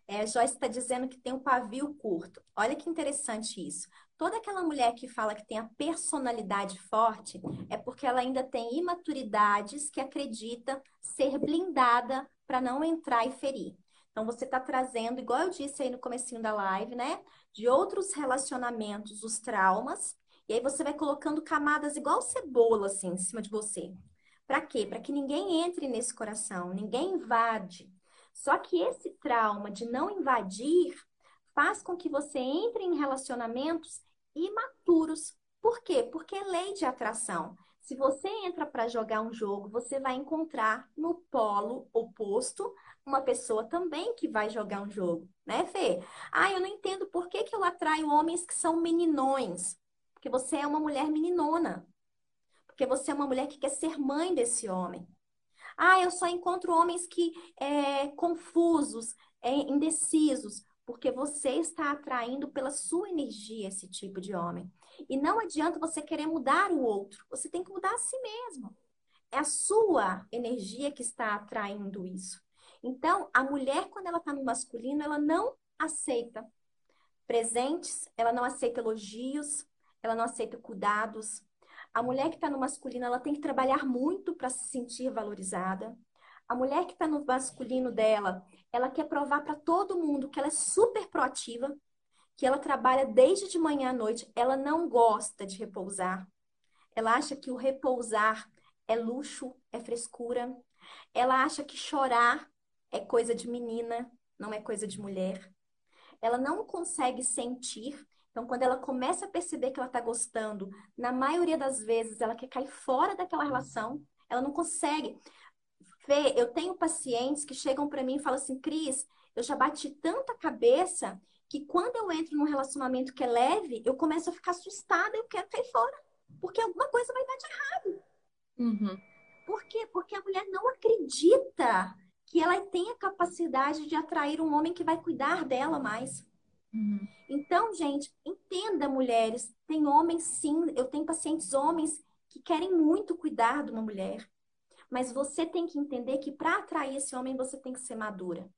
É, Joyce está dizendo que tem um pavio curto. Olha que interessante isso. Toda aquela mulher que fala que tem a personalidade forte é porque ela ainda tem imaturidades que acredita ser blindada para não entrar e ferir. Então você está trazendo, igual eu disse aí no comecinho da live, né? De outros relacionamentos, os traumas, e aí você vai colocando camadas igual cebola assim em cima de você. Para quê? Para que ninguém entre nesse coração, ninguém invade. Só que esse trauma de não invadir faz com que você entre em relacionamentos imaturos. Por quê? Porque é lei de atração. Se você entra para jogar um jogo, você vai encontrar no polo oposto uma pessoa também que vai jogar um jogo, né, Fê? Ah, eu não entendo por que, que eu atraio homens que são meninões. Porque você é uma mulher meninona. Porque você é uma mulher que quer ser mãe desse homem. Ah, eu só encontro homens que é, confusos, é, indecisos porque você está atraindo pela sua energia esse tipo de homem. E não adianta você querer mudar o outro, você tem que mudar a si mesmo. É a sua energia que está atraindo isso. Então, a mulher, quando ela está no masculino, ela não aceita presentes, ela não aceita elogios, ela não aceita cuidados. A mulher que está no masculino, ela tem que trabalhar muito para se sentir valorizada. A mulher que está no masculino dela, ela quer provar para todo mundo que ela é super proativa, que ela trabalha desde de manhã à noite, ela não gosta de repousar. Ela acha que o repousar é luxo, é frescura. Ela acha que chorar é coisa de menina, não é coisa de mulher. Ela não consegue sentir Então, quando ela começa a perceber que ela está gostando, na maioria das vezes ela quer cair fora daquela relação, ela não consegue. Fê, eu tenho pacientes que chegam para mim e falam assim, Cris, eu já bati tanta cabeça que quando eu entro num relacionamento que é leve, eu começo a ficar assustada, eu quero cair fora. Porque alguma coisa vai dar de errado. Uhum. Por quê? Porque a mulher não acredita que ela tem a capacidade de atrair um homem que vai cuidar dela mais. Uhum. Então, gente, entenda, mulheres. Tem homens, sim, eu tenho pacientes homens que querem muito cuidar de uma mulher. Mas você tem que entender que para atrair esse homem, você tem que ser madura.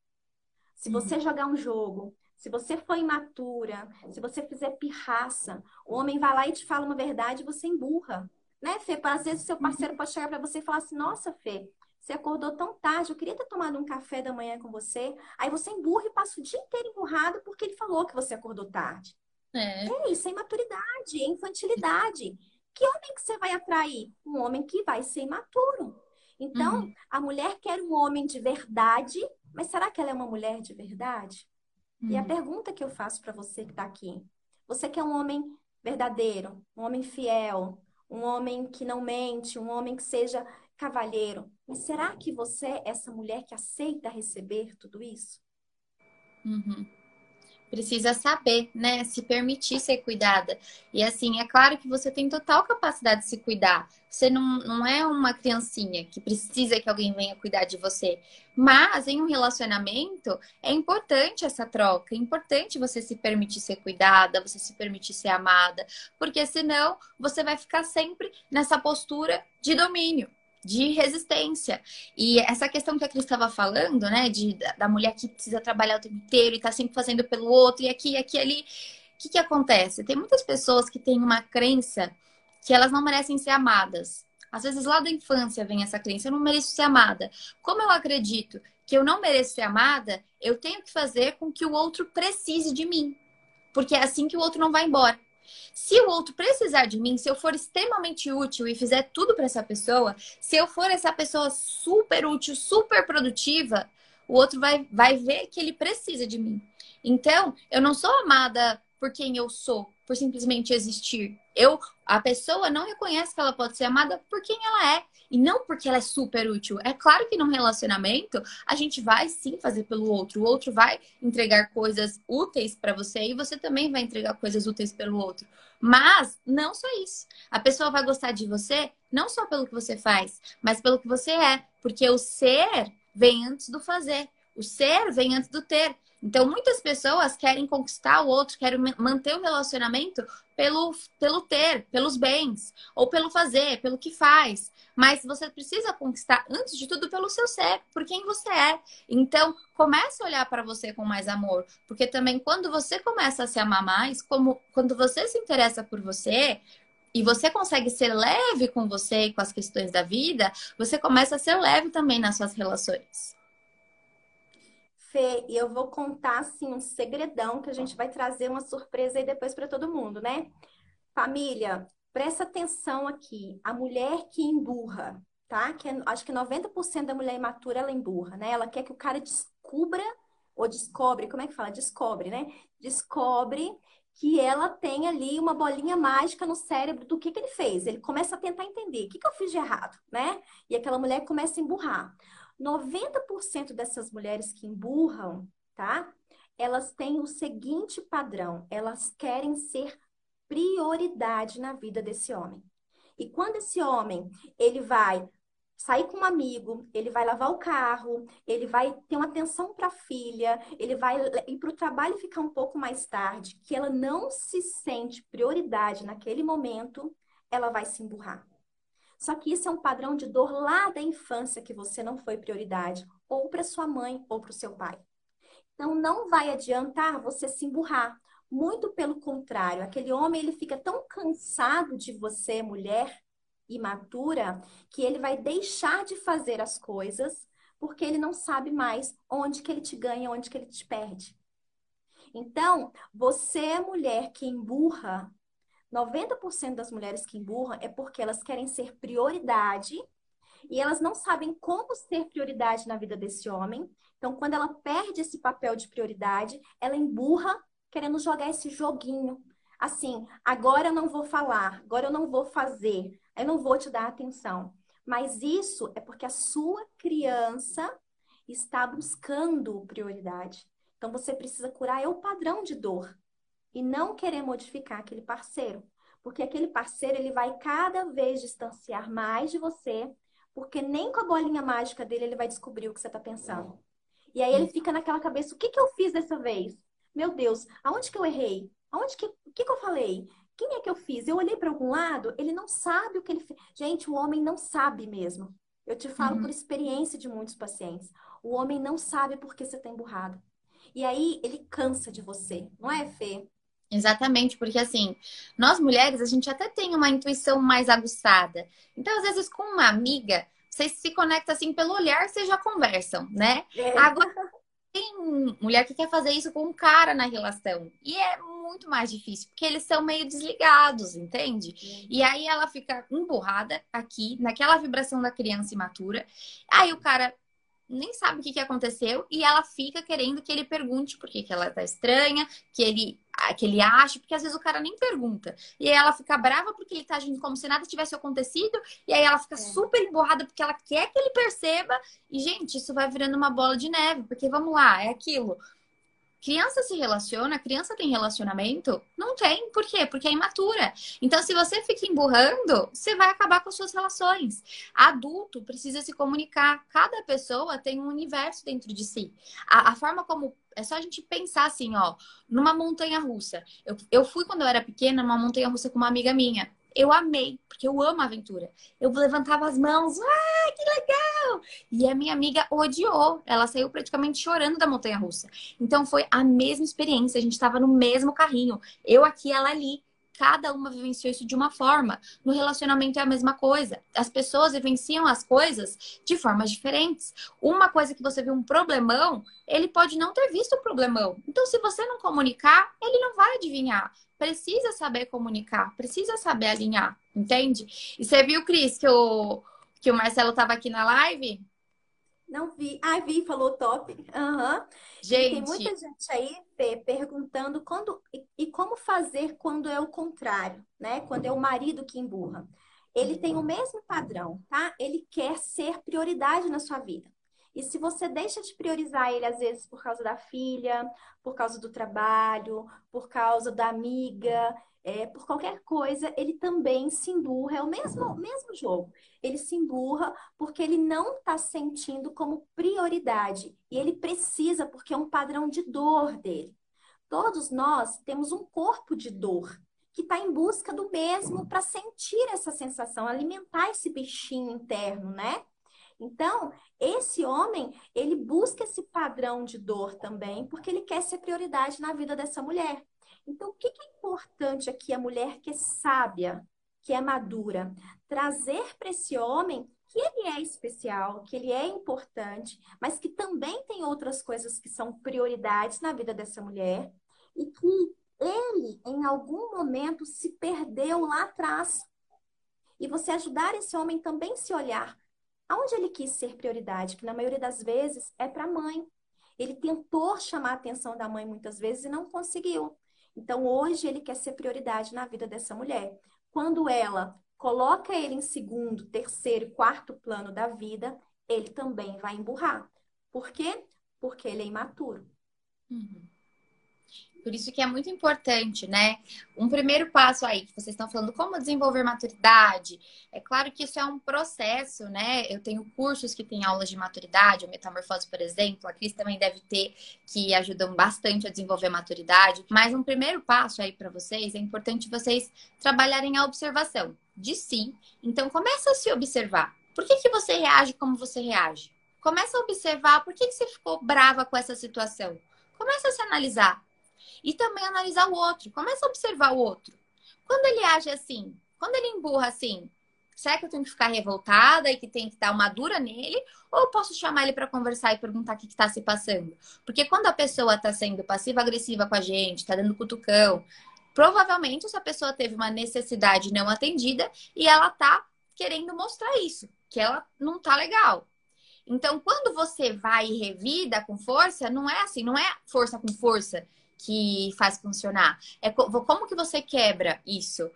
Se uhum. você jogar um jogo, se você for imatura, se você fizer pirraça, o homem vai lá e te fala uma verdade e você emburra. Né, Fê? Às vezes seu parceiro uhum. pode chegar para você e falar assim: Nossa, Fê, você acordou tão tarde, eu queria ter tomado um café da manhã com você. Aí você emburra e passa o dia inteiro emburrado porque ele falou que você acordou tarde. É, é isso, é imaturidade, é infantilidade. Que homem que você vai atrair? Um homem que vai ser imaturo. Então, uhum. a mulher quer um homem de verdade, mas será que ela é uma mulher de verdade? Uhum. E a uhum. pergunta que eu faço para você que está aqui: você quer um homem verdadeiro, um homem fiel, um homem que não mente, um homem que seja cavalheiro. Mas será que você é essa mulher que aceita receber tudo isso? Uhum precisa saber, né? Se permitir ser cuidada. E assim, é claro que você tem total capacidade de se cuidar. Você não, não é uma criancinha que precisa que alguém venha cuidar de você. Mas em um relacionamento é importante essa troca, é importante você se permitir ser cuidada, você se permitir ser amada, porque senão você vai ficar sempre nessa postura de domínio de resistência. E essa questão que a Cris estava falando, né, de, da mulher que precisa trabalhar o tempo inteiro e tá sempre fazendo pelo outro, e aqui, aqui, ali. O que, que acontece? Tem muitas pessoas que têm uma crença que elas não merecem ser amadas. Às vezes lá da infância vem essa crença, eu não mereço ser amada. Como eu acredito que eu não mereço ser amada, eu tenho que fazer com que o outro precise de mim. Porque é assim que o outro não vai embora. Se o outro precisar de mim, se eu for extremamente útil e fizer tudo para essa pessoa, se eu for essa pessoa super útil, super produtiva, o outro vai, vai ver que ele precisa de mim. Então, eu não sou amada por quem eu sou, por simplesmente existir. Eu, a pessoa não reconhece que ela pode ser amada por quem ela é e não porque ela é super útil. É claro que num relacionamento a gente vai sim fazer pelo outro, o outro vai entregar coisas úteis para você e você também vai entregar coisas úteis pelo outro. Mas não só isso. A pessoa vai gostar de você não só pelo que você faz, mas pelo que você é, porque o ser vem antes do fazer. O ser vem antes do ter. Então, muitas pessoas querem conquistar o outro, querem manter o relacionamento pelo, pelo ter, pelos bens, ou pelo fazer, pelo que faz. Mas você precisa conquistar, antes de tudo, pelo seu ser, por quem você é. Então, comece a olhar para você com mais amor. Porque também, quando você começa a se amar mais, como quando você se interessa por você, e você consegue ser leve com você e com as questões da vida, você começa a ser leve também nas suas relações. Fê, e eu vou contar assim um segredão que a gente vai trazer uma surpresa aí depois para todo mundo, né? Família, presta atenção aqui. A mulher que emburra, tá? Que é, acho que 90% da mulher imatura ela emburra, né? Ela quer que o cara descubra ou descobre, como é que fala? Descobre, né? Descobre que ela tem ali uma bolinha mágica no cérebro do que, que ele fez. Ele começa a tentar entender o que, que eu fiz de errado, né? E aquela mulher começa a emburrar. 90% dessas mulheres que emburram, tá? Elas têm o seguinte padrão: elas querem ser prioridade na vida desse homem. E quando esse homem, ele vai sair com um amigo, ele vai lavar o carro, ele vai ter uma atenção para a filha, ele vai ir para o trabalho e ficar um pouco mais tarde, que ela não se sente prioridade naquele momento, ela vai se emburrar. Só que isso é um padrão de dor lá da infância que você não foi prioridade, ou para sua mãe ou para o seu pai. Então não vai adiantar você se emburrar. Muito pelo contrário, aquele homem ele fica tão cansado de você, mulher imatura, que ele vai deixar de fazer as coisas porque ele não sabe mais onde que ele te ganha, onde que ele te perde. Então, você, mulher que emburra, 90% das mulheres que emburram é porque elas querem ser prioridade e elas não sabem como ser prioridade na vida desse homem. Então, quando ela perde esse papel de prioridade, ela emburra querendo jogar esse joguinho. assim, agora eu não vou falar, agora eu não vou fazer, eu não vou te dar atenção. Mas isso é porque a sua criança está buscando prioridade. Então você precisa curar é o padrão de dor e não querer modificar aquele parceiro, porque aquele parceiro ele vai cada vez distanciar mais de você, porque nem com a bolinha mágica dele ele vai descobrir o que você está pensando. E aí ele fica naquela cabeça, o que que eu fiz dessa vez? Meu Deus, aonde que eu errei? Aonde que, o que que eu falei? Quem é que eu fiz? Eu olhei para algum lado, ele não sabe o que ele fez. Gente, o homem não sabe mesmo. Eu te falo uhum. por experiência de muitos pacientes. O homem não sabe por que você está emburrado. E aí ele cansa de você, não é, Fê? Exatamente, porque assim, nós mulheres, a gente até tem uma intuição mais aguçada. Então, às vezes, com uma amiga, vocês se conectam assim pelo olhar, vocês já conversam, né? É. Agora, tem mulher que quer fazer isso com um cara na relação. E é muito mais difícil, porque eles são meio desligados, entende? E aí ela fica emburrada aqui, naquela vibração da criança imatura. Aí o cara nem sabe o que, que aconteceu e ela fica querendo que ele pergunte por que, que ela tá estranha, que ele, que ele ache, porque às vezes o cara nem pergunta. E aí ela fica brava porque ele tá agindo como se nada tivesse acontecido, e aí ela fica é. super emborrada porque ela quer que ele perceba. E, gente, isso vai virando uma bola de neve, porque vamos lá, é aquilo. Criança se relaciona, criança tem relacionamento? Não tem. Por quê? Porque é imatura. Então, se você fica emburrando, você vai acabar com as suas relações. Adulto precisa se comunicar. Cada pessoa tem um universo dentro de si. A, a forma como. É só a gente pensar assim, ó, numa montanha russa. Eu, eu fui, quando eu era pequena, numa montanha russa com uma amiga minha eu amei, porque eu amo a aventura. Eu levantava as mãos, ah, que legal! E a minha amiga odiou, ela saiu praticamente chorando da montanha russa. Então foi a mesma experiência, a gente estava no mesmo carrinho, eu aqui, ela ali. Cada uma vivenciou isso de uma forma. No relacionamento é a mesma coisa. As pessoas vivenciam as coisas de formas diferentes. Uma coisa que você viu um problemão, ele pode não ter visto o problemão. Então, se você não comunicar, ele não vai adivinhar precisa saber comunicar, precisa saber alinhar, entende? E você viu, Cris, que o, que o Marcelo estava aqui na live? Não vi. Ah, vi, falou top. Uhum. Gente. tem muita gente aí Fê, perguntando quando e, e como fazer quando é o contrário, né? Quando é o marido que emburra. Ele tem o mesmo padrão, tá? Ele quer ser prioridade na sua vida. E se você deixa de priorizar ele, às vezes, por causa da filha, por causa do trabalho, por causa da amiga, é, por qualquer coisa, ele também se emburra. É o mesmo, mesmo jogo. Ele se emburra porque ele não está sentindo como prioridade. E ele precisa, porque é um padrão de dor dele. Todos nós temos um corpo de dor que está em busca do mesmo para sentir essa sensação, alimentar esse bichinho interno, né? Então, esse homem, ele busca esse padrão de dor também, porque ele quer ser prioridade na vida dessa mulher. Então, o que é importante aqui a mulher que é sábia, que é madura, trazer para esse homem que ele é especial, que ele é importante, mas que também tem outras coisas que são prioridades na vida dessa mulher e que ele, em algum momento, se perdeu lá atrás. E você ajudar esse homem também se olhar Aonde ele quis ser prioridade, que na maioria das vezes é para a mãe. Ele tentou chamar a atenção da mãe muitas vezes e não conseguiu. Então hoje ele quer ser prioridade na vida dessa mulher. Quando ela coloca ele em segundo, terceiro, quarto plano da vida, ele também vai emburrar. Por quê? Porque ele é imaturo. Uhum. Por isso que é muito importante, né? Um primeiro passo aí, que vocês estão falando como desenvolver maturidade. É claro que isso é um processo, né? Eu tenho cursos que têm aulas de maturidade, o Metamorfose, por exemplo. A Cris também deve ter, que ajudam bastante a desenvolver maturidade. Mas um primeiro passo aí para vocês, é importante vocês trabalharem a observação de si. Então, começa a se observar. Por que, que você reage como você reage? Começa a observar por que, que você ficou brava com essa situação. Começa a se analisar e também analisar o outro. Começa a observar o outro. Quando ele age assim, quando ele emburra assim, será que eu tenho que ficar revoltada e que tem que dar uma dura nele? Ou eu posso chamar ele para conversar e perguntar o que está se passando? Porque quando a pessoa está sendo passiva-agressiva com a gente, está dando cutucão, provavelmente essa pessoa teve uma necessidade não atendida e ela está querendo mostrar isso, que ela não tá legal. Então, quando você vai e revida com força, não é assim, não é força com força que faz funcionar. É como que você quebra isso?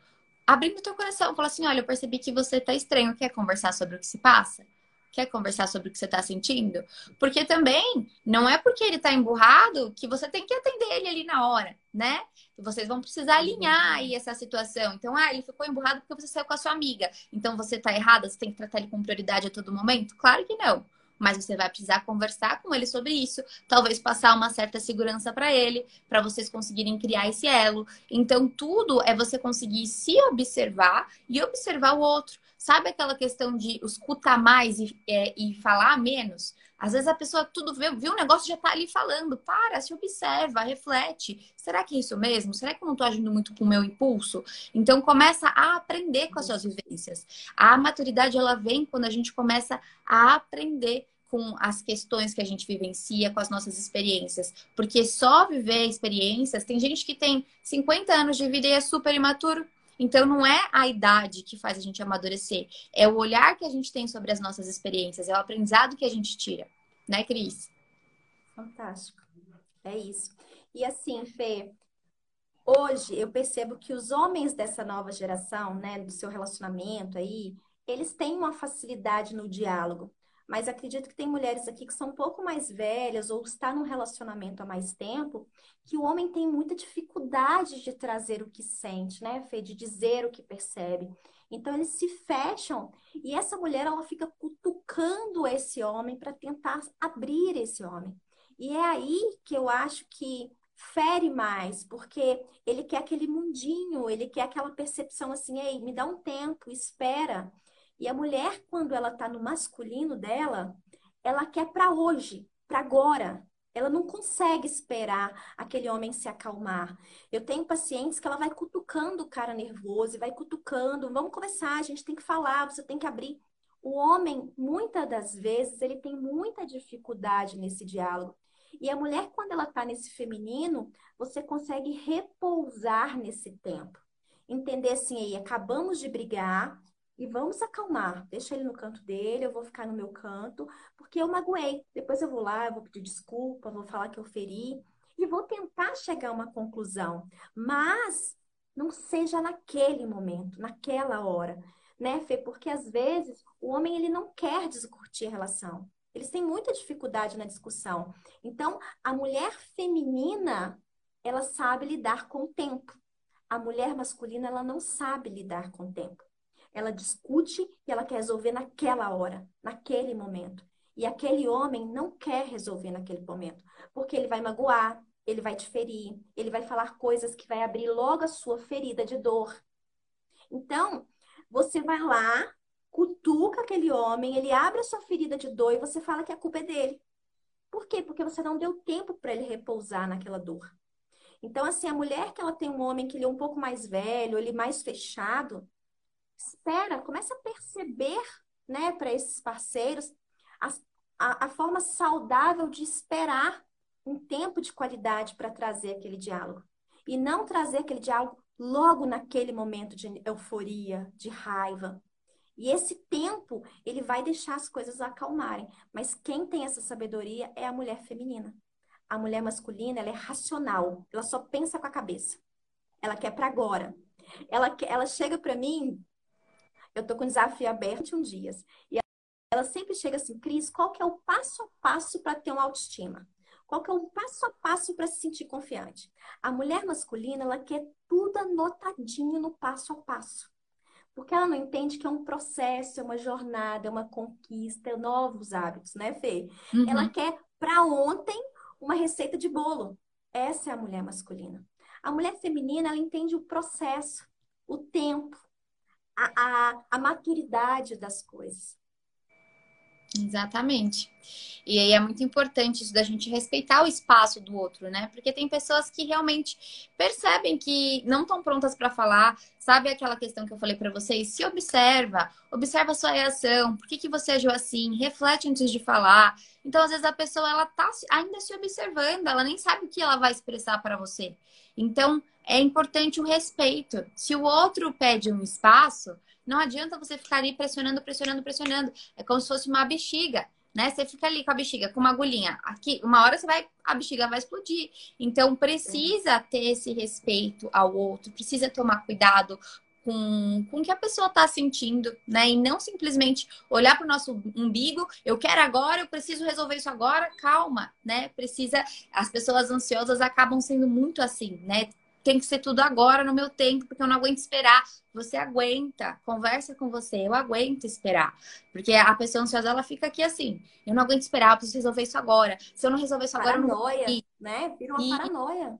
Abrindo o teu coração, fala assim, olha, eu percebi que você tá estranho, quer conversar sobre o que se passa? Quer conversar sobre o que você está sentindo? Porque também não é porque ele está emburrado que você tem que atender ele ali na hora, né? Vocês vão precisar alinhar aí essa situação. Então, ah, ele ficou emburrado porque você saiu com a sua amiga. Então você está errada, você tem que tratar ele com prioridade a todo momento? Claro que não mas você vai precisar conversar com ele sobre isso, talvez passar uma certa segurança para ele, para vocês conseguirem criar esse elo. Então, tudo é você conseguir se observar e observar o outro. Sabe aquela questão de escutar mais e, é, e falar menos? Às vezes a pessoa tudo vê, viu um negócio já tá ali falando. Para, se observa, reflete. Será que é isso mesmo? Será que eu não tô agindo muito com o meu impulso? Então começa a aprender com as suas vivências. A maturidade ela vem quando a gente começa a aprender com as questões que a gente vivencia, com as nossas experiências. Porque só viver experiências, tem gente que tem 50 anos de vida e é super imaturo. Então, não é a idade que faz a gente amadurecer, é o olhar que a gente tem sobre as nossas experiências, é o aprendizado que a gente tira, né, Cris? Fantástico. É isso. E assim, Fê, hoje eu percebo que os homens dessa nova geração, né, do seu relacionamento aí, eles têm uma facilidade no diálogo mas acredito que tem mulheres aqui que são um pouco mais velhas ou está num relacionamento há mais tempo, que o homem tem muita dificuldade de trazer o que sente, né, Fê? De dizer o que percebe. Então eles se fecham e essa mulher ela fica cutucando esse homem para tentar abrir esse homem. E é aí que eu acho que fere mais, porque ele quer aquele mundinho, ele quer aquela percepção assim, ei, me dá um tempo, espera. E a mulher, quando ela está no masculino dela, ela quer para hoje, para agora. Ela não consegue esperar aquele homem se acalmar. Eu tenho pacientes que ela vai cutucando o cara nervoso, e vai cutucando, vamos conversar, a gente tem que falar, você tem que abrir. O homem, muitas das vezes, ele tem muita dificuldade nesse diálogo. E a mulher, quando ela está nesse feminino, você consegue repousar nesse tempo. Entender assim, aí, acabamos de brigar, e vamos acalmar. Deixa ele no canto dele, eu vou ficar no meu canto, porque eu magoei. Depois eu vou lá, eu vou pedir desculpa, vou falar que eu feri e vou tentar chegar a uma conclusão. Mas não seja naquele momento, naquela hora, né, Fê? Porque às vezes o homem ele não quer discutir a relação. Eles têm muita dificuldade na discussão. Então, a mulher feminina, ela sabe lidar com o tempo. A mulher masculina, ela não sabe lidar com o tempo ela discute e ela quer resolver naquela hora, naquele momento. E aquele homem não quer resolver naquele momento, porque ele vai magoar, ele vai te ferir, ele vai falar coisas que vai abrir logo a sua ferida de dor. Então, você vai lá, cutuca aquele homem, ele abre a sua ferida de dor e você fala que a culpa é dele. Por quê? Porque você não deu tempo para ele repousar naquela dor. Então, assim, a mulher que ela tem um homem que ele é um pouco mais velho, ele mais fechado, espera, começa a perceber, né, para esses parceiros, a, a, a forma saudável de esperar um tempo de qualidade para trazer aquele diálogo. E não trazer aquele diálogo logo naquele momento de euforia, de raiva. E esse tempo, ele vai deixar as coisas acalmarem. Mas quem tem essa sabedoria é a mulher feminina. A mulher masculina, ela é racional. Ela só pensa com a cabeça. Ela quer para agora. Ela, ela chega para mim eu tô com um desafio aberto 21 dias. E ela sempre chega assim, Cris, qual que é o passo a passo para ter uma autoestima? Qual que é o passo a passo para se sentir confiante? A mulher masculina, ela quer tudo anotadinho no passo a passo. Porque ela não entende que é um processo, é uma jornada, é uma conquista, é novos hábitos, né, Fê? Uhum. Ela quer para ontem uma receita de bolo. Essa é a mulher masculina. A mulher feminina, ela entende o processo, o tempo, a, a, a maturidade das coisas. Exatamente. E aí é muito importante isso da gente respeitar o espaço do outro, né? Porque tem pessoas que realmente percebem que não estão prontas para falar. Sabe aquela questão que eu falei para vocês? Se observa, observa a sua reação. Por que, que você agiu assim? Reflete antes de falar. Então, às vezes a pessoa ela tá ainda se observando, ela nem sabe o que ela vai expressar para você. Então, é importante o respeito. Se o outro pede um espaço, não adianta você ficar ali pressionando, pressionando, pressionando. É como se fosse uma bexiga. né? Você fica ali com a bexiga, com uma agulhinha. Aqui, uma hora você vai, a bexiga vai explodir. Então precisa ter esse respeito ao outro, precisa tomar cuidado com, com o que a pessoa está sentindo, né? E não simplesmente olhar para o nosso umbigo, eu quero agora, eu preciso resolver isso agora, calma, né? Precisa. As pessoas ansiosas acabam sendo muito assim, né? Tem que ser tudo agora no meu tempo, porque eu não aguento esperar. Você aguenta, conversa com você, eu aguento esperar. Porque a pessoa ansiosa, ela fica aqui assim, eu não aguento esperar, eu preciso resolver isso agora. Se eu não resolver isso paranoia, agora, eu não né? Vira uma e... paranoia.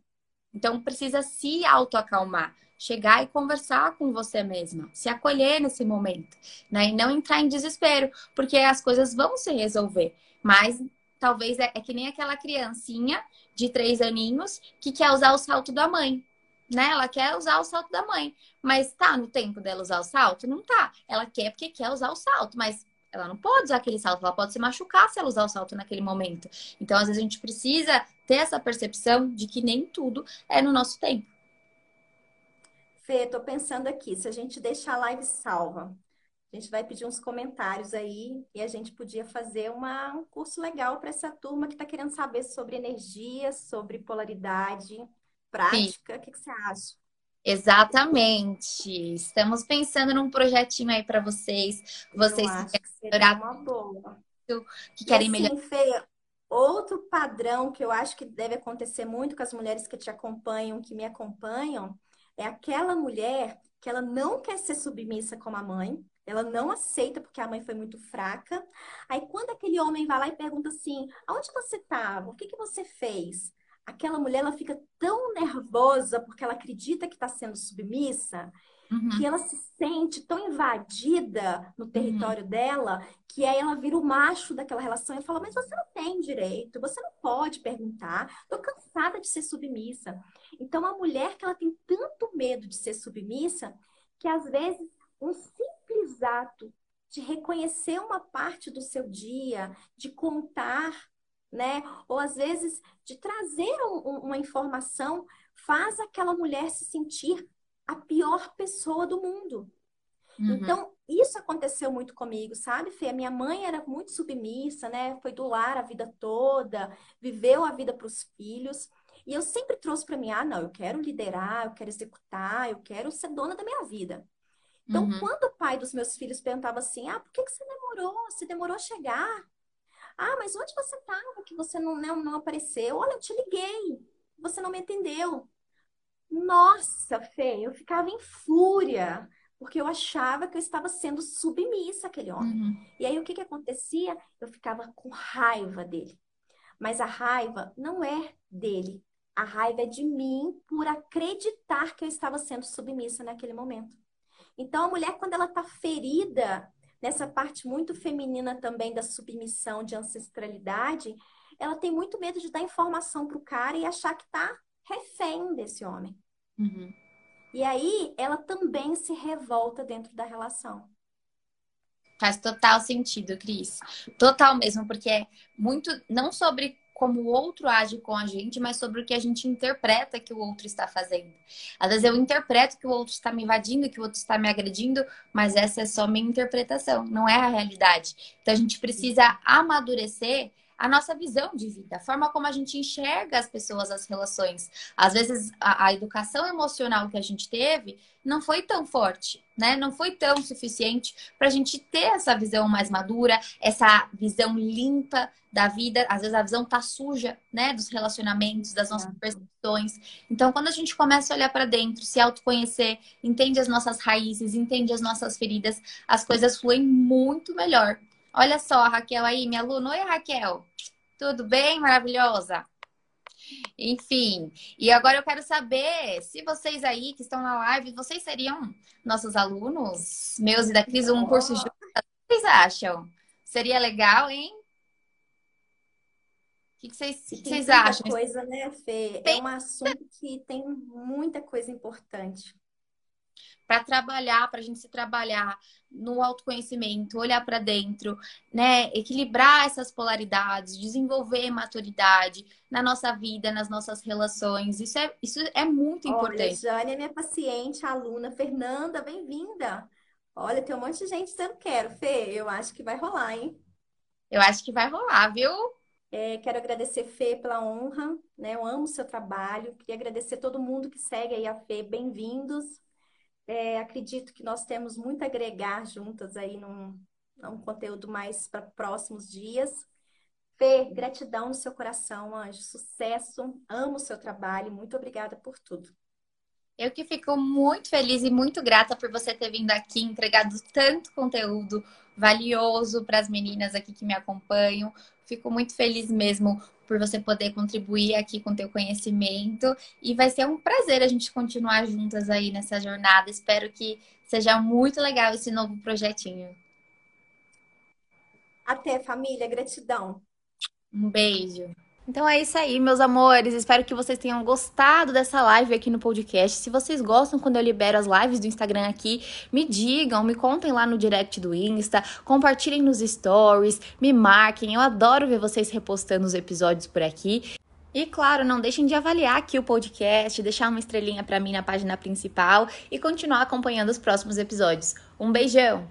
Então precisa se autoacalmar, chegar e conversar com você mesma, se acolher nesse momento, né? E não entrar em desespero, porque as coisas vão se resolver. Mas talvez é, é que nem aquela criancinha de três aninhos que quer usar o salto da mãe né? Ela quer usar o salto da mãe. Mas tá no tempo dela usar o salto? Não tá. Ela quer porque quer usar o salto, mas ela não pode usar aquele salto, ela pode se machucar se ela usar o salto naquele momento. Então, às vezes, a gente precisa ter essa percepção de que nem tudo é no nosso tempo. Fê, tô pensando aqui, se a gente deixar a live salva, a gente vai pedir uns comentários aí e a gente podia fazer uma, um curso legal para essa turma que está querendo saber sobre energia, sobre polaridade prática. Sim. O que, que você acha? Exatamente. Estamos pensando num projetinho aí para vocês. Vocês que querem boa. Que querem assim, melhorar. Fê, outro padrão que eu acho que deve acontecer muito com as mulheres que te acompanham, que me acompanham, é aquela mulher que ela não quer ser submissa como a mãe, ela não aceita porque a mãe foi muito fraca. Aí quando aquele homem vai lá e pergunta assim: "Aonde você estava? O que que você fez?" Aquela mulher ela fica tão nervosa porque ela acredita que está sendo submissa, uhum. que ela se sente tão invadida no território uhum. dela, que aí ela vira o macho daquela relação e fala: Mas você não tem direito, você não pode perguntar, estou cansada de ser submissa. Então, a mulher que ela tem tanto medo de ser submissa, que às vezes um simples ato de reconhecer uma parte do seu dia, de contar né? Ou às vezes de trazer um, uma informação faz aquela mulher se sentir a pior pessoa do mundo. Uhum. Então, isso aconteceu muito comigo, sabe, Fê? A minha mãe era muito submissa, né? Foi do lar a vida toda, viveu a vida para os filhos. E eu sempre trouxe para mim, ah, não, eu quero liderar, eu quero executar, eu quero ser dona da minha vida. Então, uhum. quando o pai dos meus filhos perguntava assim, ah, por que, que você demorou? Você demorou a chegar? Ah, mas onde você estava que você não, não, não apareceu? Olha, eu te liguei, você não me atendeu. Nossa, Fê, eu ficava em fúria, porque eu achava que eu estava sendo submissa àquele homem. Uhum. E aí o que, que acontecia? Eu ficava com raiva dele. Mas a raiva não é dele. A raiva é de mim por acreditar que eu estava sendo submissa naquele momento. Então, a mulher, quando ela está ferida nessa parte muito feminina também da submissão, de ancestralidade, ela tem muito medo de dar informação para o cara e achar que tá refém desse homem. Uhum. E aí ela também se revolta dentro da relação. Faz total sentido, Cris. Total mesmo, porque é muito não sobre como o outro age com a gente, mas sobre o que a gente interpreta que o outro está fazendo. Às vezes eu interpreto que o outro está me invadindo, que o outro está me agredindo, mas essa é só minha interpretação, não é a realidade. Então a gente precisa amadurecer a nossa visão de vida, a forma como a gente enxerga as pessoas, as relações. Às vezes, a, a, educação emocional que a gente teve não foi tão forte, né? Não foi tão suficiente para a gente ter essa visão mais madura, essa visão limpa da vida. Às vezes a visão tá suja, né? Dos relacionamentos, das nossas percepções. Então, quando a gente começa a olhar para dentro, se autoconhecer, entende as nossas raízes, entende as nossas feridas, as coisas fluem muito melhor. Olha só, a Raquel aí, minha aluna. Oi, Raquel. Tudo bem? Maravilhosa. Enfim, e agora eu quero saber se vocês aí que estão na live, vocês seriam nossos alunos, meus e da Cris, um curso junto? O que vocês acham? Seria legal, hein? O que vocês, que vocês acham? coisa, né, Fê? É um assunto que tem muita coisa importante para trabalhar, para a gente se trabalhar no autoconhecimento, olhar para dentro, né? Equilibrar essas polaridades, desenvolver maturidade na nossa vida, nas nossas relações. Isso é, isso é muito importante. Olha, Jane é minha paciente, aluna. Fernanda, bem-vinda. Olha, tem um monte de gente dizendo quero. Fê, eu acho que vai rolar, hein? Eu acho que vai rolar, viu? É, quero agradecer, Fê, pela honra, né? Eu amo o seu trabalho. Queria agradecer todo mundo que segue aí a Fê. Bem-vindos. É, acredito que nós temos muito a agregar juntas aí num, num conteúdo mais para próximos dias. Fê, gratidão no seu coração, anjo. Sucesso. Amo o seu trabalho. Muito obrigada por tudo. Eu que fico muito feliz e muito grata por você ter vindo aqui, entregado tanto conteúdo valioso para as meninas aqui que me acompanham. Fico muito feliz mesmo por você poder contribuir aqui com o teu conhecimento e vai ser um prazer a gente continuar juntas aí nessa jornada. Espero que seja muito legal esse novo projetinho. Até, família. Gratidão. Um beijo. Então é isso aí, meus amores. Espero que vocês tenham gostado dessa live aqui no podcast. Se vocês gostam quando eu libero as lives do Instagram aqui, me digam, me contem lá no direct do Insta, compartilhem nos stories, me marquem. Eu adoro ver vocês repostando os episódios por aqui. E claro, não deixem de avaliar aqui o podcast, deixar uma estrelinha para mim na página principal e continuar acompanhando os próximos episódios. Um beijão!